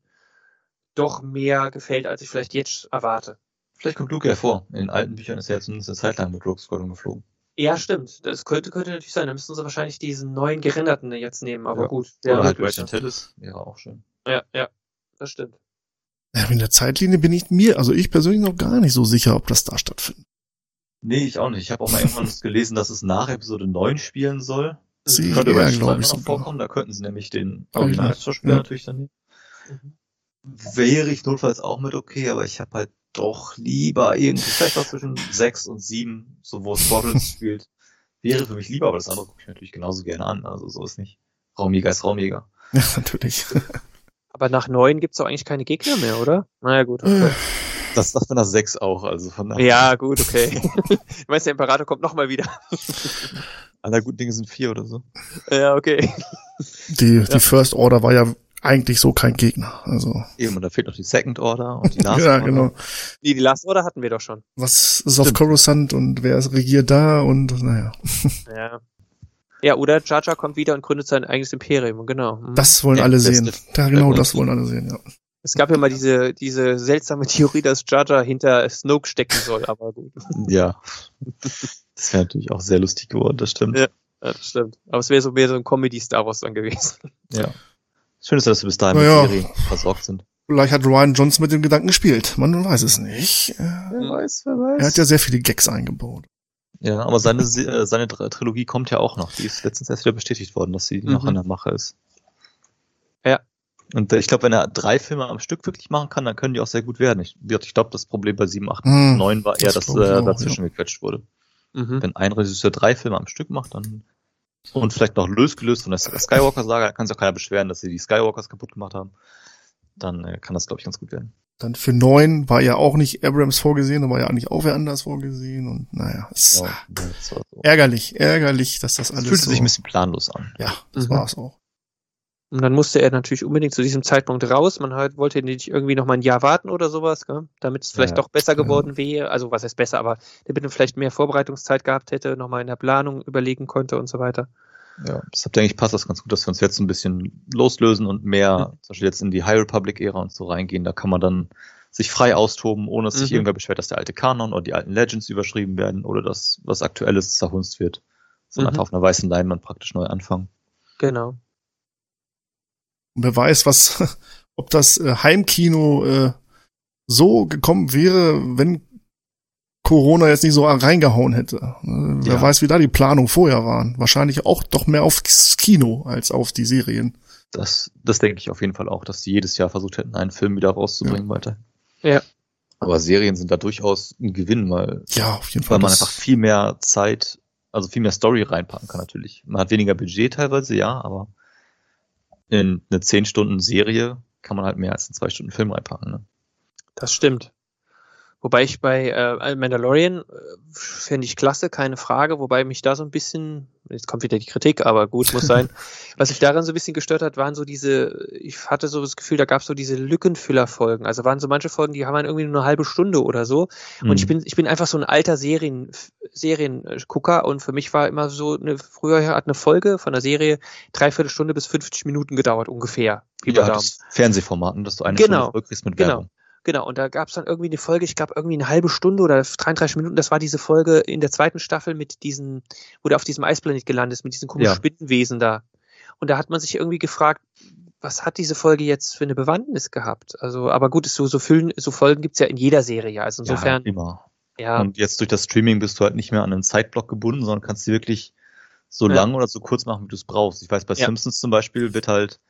doch mehr gefällt, als ich vielleicht jetzt erwarte. Vielleicht kommt Luke hervor. In den alten Büchern ist er ja zumindest eine Zeit lang mit Rogue Squadron geflogen. Ja, stimmt. Das könnte, könnte natürlich sein. Da müssten sie wahrscheinlich diesen neuen gerenderten jetzt nehmen, aber Ja. gut. Oder halt. Red Antilles wäre auch schön. Ja, ja, das stimmt. In der Zeitlinie bin ich mir, also ich persönlich noch gar nicht so sicher, ob das da stattfindet. Nee, ich auch nicht. Ich habe auch mal irgendwann gelesen, dass es nach Episode 9 spielen soll. Ich könnte eher, Red glaub Squadron ich, noch vorkommen. Da könnten sie nämlich den Originalschauspieler ja. natürlich dann nehmen. Wäre ich notfalls auch mit okay, aber ich habe halt doch lieber irgendwie, vielleicht auch zwischen 6 und 7, so wo Squadrons spielt. Wäre für mich lieber, aber das andere gucke ich natürlich genauso gerne an. Also so ist nicht. Raumjäger ist Raumjäger. Ja, natürlich. Aber nach neun gibt's doch eigentlich keine Gegner mehr, oder? Naja, gut. Okay. Das sagt man nach 6 auch, also von daher. Ja, gut, okay. ich weiß, der Imperator kommt nochmal wieder. Aller guten Dinge sind vier oder so. ja, okay. Die, die First Order war ja eigentlich so kein Gegner. Also, Eben, und da fehlt noch die Second Order und die Last ja, Order. genau. Nee, die Last Order hatten wir doch schon. Was ist auf Coruscant und wer ist regiert da und naja. Ja. Ja, oder Jar Jar kommt wieder und gründet sein eigenes Imperium, genau. Mhm. Das wollen Ja, alle das sehen. Ja, genau, das wollen alle sehen, ja. Es gab ja mal diese, diese seltsame Theorie, dass Jar Jar hinter Snoke stecken soll, aber gut. Ja. Das wäre natürlich auch sehr lustig geworden, das stimmt. Ja, ja das stimmt. Aber es wäre so mehr so ein Comedy-Star Wars dann gewesen. Ja. Schön ist, dass wir bis dahin Naja. mit Serien versorgt sind. Vielleicht hat Ryan Johnson mit dem Gedanken gespielt. Man weiß es nicht. Äh, Wer weiß, wer weiß. Er hat ja sehr viele Gags eingebaut. Ja, aber seine, Se- äh, seine Trilogie kommt ja auch noch. Die ist letztens erst wieder bestätigt worden, dass sie noch Mhm. in der Mache ist. Ja. Und äh, ich glaube, wenn er drei Filme am Stück wirklich machen kann, dann können die auch sehr gut werden. Ich, ich glaube, das Problem bei 7, 8, Hm, 9 war eher, das dass äh, auch, dazwischen gequetscht wurde. Mhm. Wenn ein Regisseur drei Filme am Stück macht, dann und vielleicht noch losgelöst von der Skywalker-Saga, kann sich auch keiner beschweren, dass sie die Skywalkers kaputt gemacht haben. Dann äh, kann das, glaube ich, ganz gut werden. Dann für neun war ja auch nicht Abrams vorgesehen, da war ja eigentlich auch wer anders vorgesehen und naja, es Ja, das war so. ärgerlich, ärgerlich, dass das Es alles fühlte so, sich ein bisschen planlos an. ja, das Mhm. war's auch. Und dann musste er natürlich unbedingt zu diesem Zeitpunkt raus. Man halt, wollte nicht irgendwie noch mal ein Jahr warten oder sowas, gell? damit es vielleicht Ja, doch besser ja. geworden wäre. Also was heißt besser, aber damit er vielleicht mehr Vorbereitungszeit gehabt hätte, nochmal in der Planung überlegen konnte und so weiter. Ja, deshalb denke ich, passt das ganz gut, dass wir uns jetzt ein bisschen loslösen und mehr, Mhm. zum Beispiel jetzt in die High Republic-Ära und so reingehen. Da kann man dann sich frei austoben, ohne dass sich Mhm. irgendwer beschwert, dass der alte Kanon oder die alten Legends überschrieben werden oder dass was Aktuelles zerhunzt wird. Sondern Mhm. einfach auf einer weißen Leinwand praktisch neu anfangen. Genau. Und wer weiß, was, ob das äh, Heimkino äh, so gekommen wäre, wenn Corona jetzt nicht so reingehauen hätte. Äh, Wer Ja. weiß, wie da die Planungen vorher waren. Wahrscheinlich auch doch mehr aufs Kino als auf die Serien. Das, das denke ich auf jeden Fall auch, dass die jedes Jahr versucht hätten, einen Film wieder rauszubringen weiter. Ja. Aber Serien sind da durchaus ein Gewinn, weil, Ja, auf jeden Fall. weil man einfach viel mehr Zeit, also viel mehr Story reinpacken kann natürlich. Man hat weniger Budget teilweise, ja, aber in eine 10 Stunden Serie kann man halt mehr als einen 2 Stunden Film reinpacken. Ne? Das stimmt. Wobei ich bei äh, Mandalorian äh, fände ich klasse, keine Frage, wobei mich da so ein bisschen, jetzt kommt wieder die Kritik, aber gut, muss sein. Was mich daran so ein bisschen gestört hat, waren so diese, ich hatte so das Gefühl, da gab es so diese Lückenfüllerfolgen. Also waren so manche Folgen, die haben dann irgendwie nur eine halbe Stunde oder so. Und Mhm. ich bin, ich bin einfach so ein alter Serien, Seriengucker und für mich war immer so eine, früher hat eine Folge von einer Serie dreiviertel Stunde bis 50 Minuten gedauert, ungefähr. Ja, das Fernsehformat, ne, dass du eine Genau, Stunde zurückkriegst mit genau. Werbung. Genau, und da gab es dann irgendwie eine Folge, ich glaube irgendwie eine halbe Stunde oder 33 Minuten, das war diese Folge in der zweiten Staffel mit diesen, wo der auf diesem Eisplanet gelandet ist, mit diesen komischen Ja. Spinnenwesen da. Und da hat man sich irgendwie gefragt, was hat diese Folge jetzt für eine Bewandtnis gehabt? Also, aber gut, so, so, Füllen, so Folgen gibt's ja in jeder Serie. Also insofern, Ja, immer. ja, Und jetzt durch das Streaming bist du halt nicht mehr an einen Zeitblock gebunden, sondern kannst die wirklich so Ja. lang oder so kurz machen, wie du es brauchst. Ich weiß, bei Ja. Simpsons zum Beispiel wird halt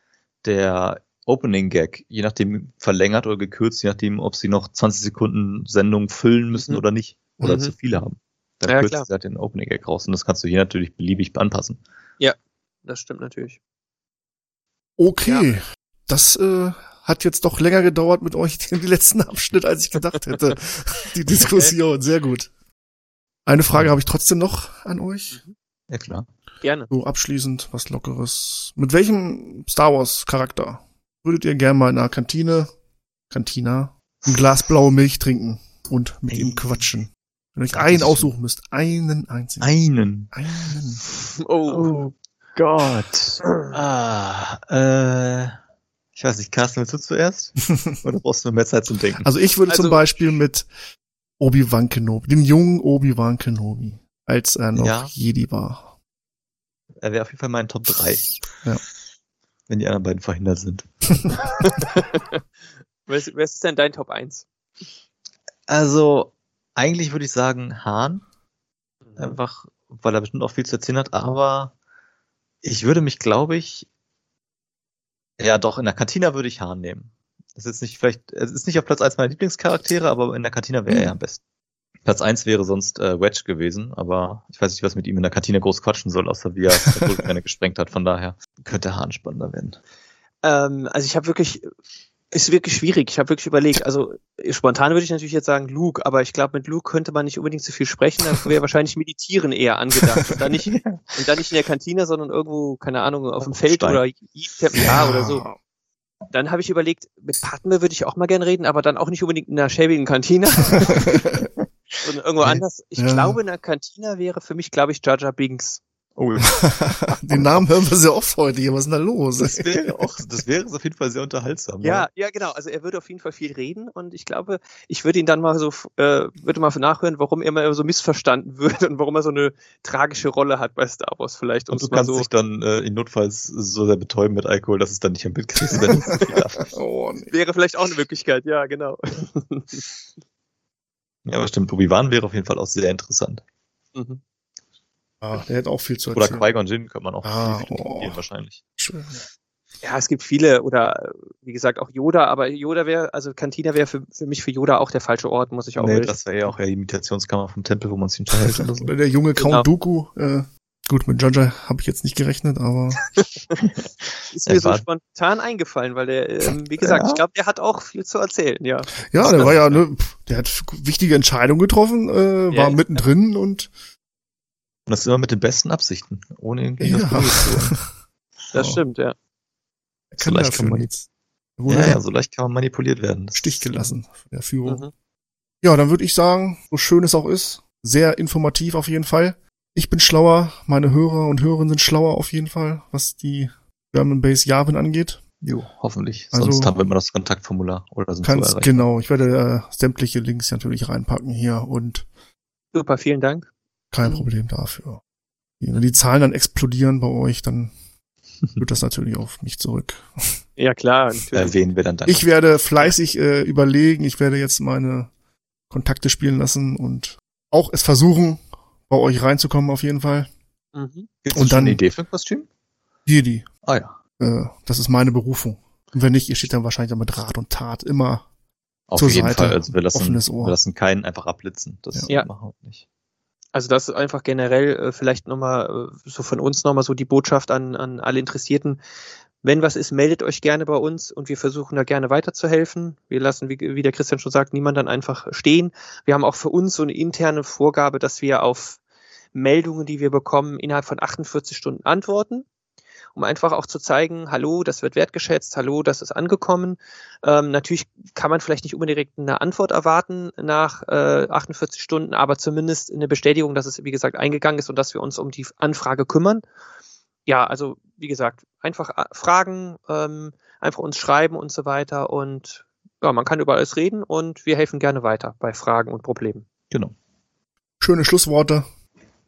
der Opening Gag, je nachdem verlängert oder gekürzt, je nachdem, ob sie noch 20 Sekunden Sendung füllen müssen Mhm. oder nicht. Oder Mhm. zu viele haben. Dann Ja, kürzt klar. sie halt den Opening Gag raus. Und das kannst du hier natürlich beliebig anpassen. ja, das stimmt natürlich. Okay, das äh, hat jetzt doch länger gedauert mit euch, den letzten Abschnitt, als ich gedacht hätte. Die Diskussion, sehr gut. Eine Frage habe ich trotzdem noch an euch. Ja, klar. Gerne. So abschließend, was Lockeres. Mit welchem Star Wars Charakter würdet ihr gerne mal in einer Kantine, Kantina, ein Glas blaue Milch trinken und mit ihm quatschen? Wenn ihr euch einen aussuchen müsst, einen einzigen. Einen. Einen. Oh. Gott. Ah, äh, ich weiß nicht, Carsten, willst du zuerst? Oder brauchst du mehr Zeit zum Denken? Also ich würde zum Also- Beispiel mit Obi-Wan Kenobi, den jungen Obi-Wan Kenobi, als er noch Ja. Jedi war. Er wäre auf jeden Fall mein Top 3. Ja. Wenn die anderen beiden verhindert sind. Was, was ist denn dein Top 1? Also, eigentlich würde ich sagen Hahn. Mhm. Einfach, weil er bestimmt auch viel zu erzählen hat, aber ich würde mich, glaube ich, ja doch, in der Kantina würde ich Hahn nehmen. Das ist jetzt nicht vielleicht, es ist nicht auf Platz 1 meiner Lieblingscharaktere, aber in der Kantina wäre er am besten. Platz 1 wäre sonst äh, Wedge gewesen, aber ich weiß nicht, was mit ihm in der Kantine groß quatschen soll, außer wie er gerne gesprengt hat. Von daher könnte Hahn spannender werden. Ähm, also ich habe wirklich, ist wirklich schwierig. Ich habe wirklich überlegt. Also spontan würde ich natürlich jetzt sagen Luke, aber ich glaube, mit Luke könnte man nicht unbedingt so viel sprechen. Da wäre wahrscheinlich Meditieren eher angedacht. Und dann nicht, und dann nicht in der Kantine, sondern irgendwo, keine Ahnung, auf dem Feld Stein. oder ja oder so. Dann habe ich überlegt, mit Padme würde ich auch mal gern reden, aber dann auch nicht unbedingt in einer schäbigen Kantine. sondern irgendwo anders. Ich Ja. glaube, in der Kantine wäre für mich, glaube ich, Jar Binks. Oh, Den Namen hören wir sehr oft heute hier. Was ist denn da los? das wäre auch, das wäre auf jeden Fall sehr unterhaltsam. Ja, ja, genau. Also er würde auf jeden Fall viel reden und ich glaube, ich würde ihn dann mal so, äh, würde mal nachhören, warum er immer so missverstanden wird und warum er so eine tragische Rolle hat bei Star Wars vielleicht. Und du kannst so, dich dann äh, in Notfalls so sehr betäuben mit Alkohol, dass es dann nicht am Bild kriegst, oh, nee. wäre vielleicht auch eine Möglichkeit, ja, genau. Ja, aber stimmt, Obi-Wan wäre auf jeden Fall auch sehr interessant. Mhm. Ah, der hätte auch viel zu Oder erzählen. Qui-Gon Jinn könnte man auch Ah, viel oh. wahrscheinlich. Schön. Ja, es gibt viele oder wie gesagt auch Yoda, aber Yoda wäre, also Cantina wäre für, für mich für Yoda auch der falsche Ort, muss ich auch Nee, das wäre ja auch eher die Imitationskammer vom Tempel, wo man sich unterhält oder so. Oder der junge Genau. Count Dooku. Äh, gut, mit Jaja habe ich jetzt nicht gerechnet, aber ist mir so spontan eingefallen, weil der, ähm, wie gesagt, Ja. ich glaube, der hat auch viel zu erzählen, ja. ja, der war ja, ne, der hat wichtige Entscheidungen getroffen, äh, Ja, war ja. mittendrin und Und das immer mit den besten Absichten, ohne irgendwie ja. Das Ja. stimmt, ja. er kann So leicht kann man nichts. Ja, ja, so leicht kann man manipuliert werden. Das Stich gelassen von der Führung. Mhm. Ja, dann würde ich sagen, so schön es auch ist, sehr informativ auf jeden Fall. Ich bin schlauer, meine Hörer und Hörerinnen sind schlauer auf jeden Fall, was die German Base Yavin angeht. Jo, hoffentlich. Also- Sonst haben wir immer das Kontaktformular oder sind so Kannst, erreichbar. genau, ich werde äh, sämtliche Links natürlich reinpacken hier und Super, vielen Dank. Kein Mhm. Problem dafür. Wenn die Zahlen dann explodieren bei euch, dann wird das natürlich auf mich zurück. Ja, klar, natürlich. Erwähnen wir dann dann. Ich werde fleißig äh, überlegen, ich werde jetzt meine Kontakte spielen lassen und auch es versuchen, bei euch reinzukommen auf jeden Fall. Mhm. Gibt's und dann- eine Idee für ein Kostüm? Jedi, Ah ja. äh, das ist meine Berufung. Und wenn nicht, ihr steht dann wahrscheinlich mit Rat und Tat immer Auf Zur jeden Seite, Fall. Also wir lassen, offenes Ohr. wir lassen keinen einfach abblitzen. Das Ja. machen wir nicht. Also das ist einfach generell äh, vielleicht nochmal äh, so von uns nochmal so die Botschaft an, an alle Interessierten. Wenn was ist, meldet euch gerne bei uns und wir versuchen da gerne weiterzuhelfen. Wir lassen, wie, wie der Christian schon sagt, niemand dann einfach stehen. Wir haben auch für uns so eine interne Vorgabe, dass wir auf Meldungen, die wir bekommen, innerhalb von 48 Stunden antworten um einfach auch zu zeigen, hallo, das wird wertgeschätzt, hallo, das ist angekommen. Ähm, natürlich kann man vielleicht nicht unbedingt eine Antwort erwarten nach äh, 48 Stunden, aber zumindest eine Bestätigung, dass es, wie gesagt, eingegangen ist und dass wir uns um die Anfrage kümmern. Ja, also wie gesagt, einfach äh, fragen, ähm, einfach uns schreiben und so weiter und ja, man kann über alles reden und wir helfen gerne weiter bei Fragen und Problemen. Genau. Schöne Schlussworte.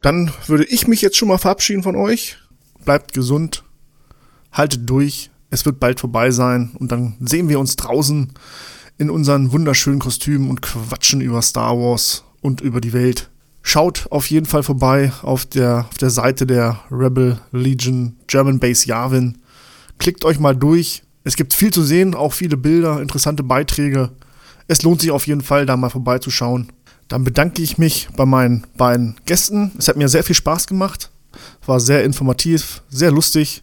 Dann würde ich mich jetzt schon mal verabschieden von euch. Bleibt gesund, haltet durch, es wird bald vorbei sein und dann sehen wir uns draußen in unseren wunderschönen Kostümen und quatschen über Star Wars und über die Welt. Schaut auf jeden Fall vorbei auf der, auf der Seite der Rebel Legion German Base Yavin. Klickt euch mal durch. Es gibt viel zu sehen, auch viele Bilder, interessante Beiträge. Es lohnt sich auf jeden Fall, da mal vorbeizuschauen. Dann bedanke ich mich bei meinen beiden Gästen. Es hat mir sehr viel Spaß gemacht. War sehr informativ, sehr lustig.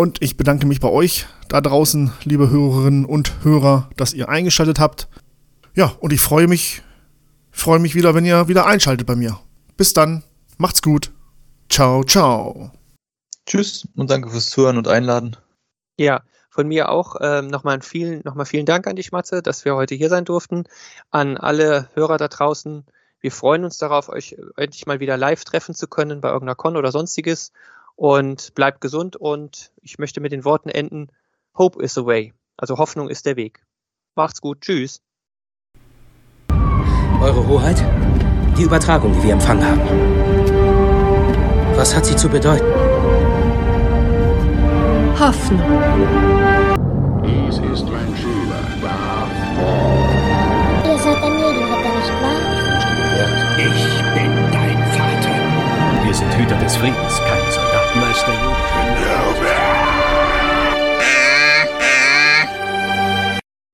Und ich bedanke mich bei euch da draußen, liebe Hörerinnen und Hörer, dass ihr eingeschaltet habt. Ja, und ich freue mich, freue mich wieder, wenn ihr wieder einschaltet bei mir. Bis dann, macht's gut. Ciao, ciao. Tschüss und danke fürs Zuhören und Einladen. Ja, von mir auch ähm, nochmal vielen, noch vielen Dank an dich, Matze, dass wir heute hier sein durften. An alle Hörer da draußen. Wir freuen uns darauf, euch endlich mal wieder live treffen zu können bei irgendeiner Con oder sonstiges und bleibt gesund und ich möchte mit den Worten enden, Hope is the way, also Hoffnung ist der Weg. Macht's gut, tschüss. Eure Hoheit, die Übertragung, die wir empfangen haben. Was hat sie zu bedeuten? Hoffnung. Dies ist mein Schüler, Darth Maul. Ihr seid ein Medienritter, nicht wahr? Ich bin dein Vater. Wir sind Hüter des Friedens, Sorge.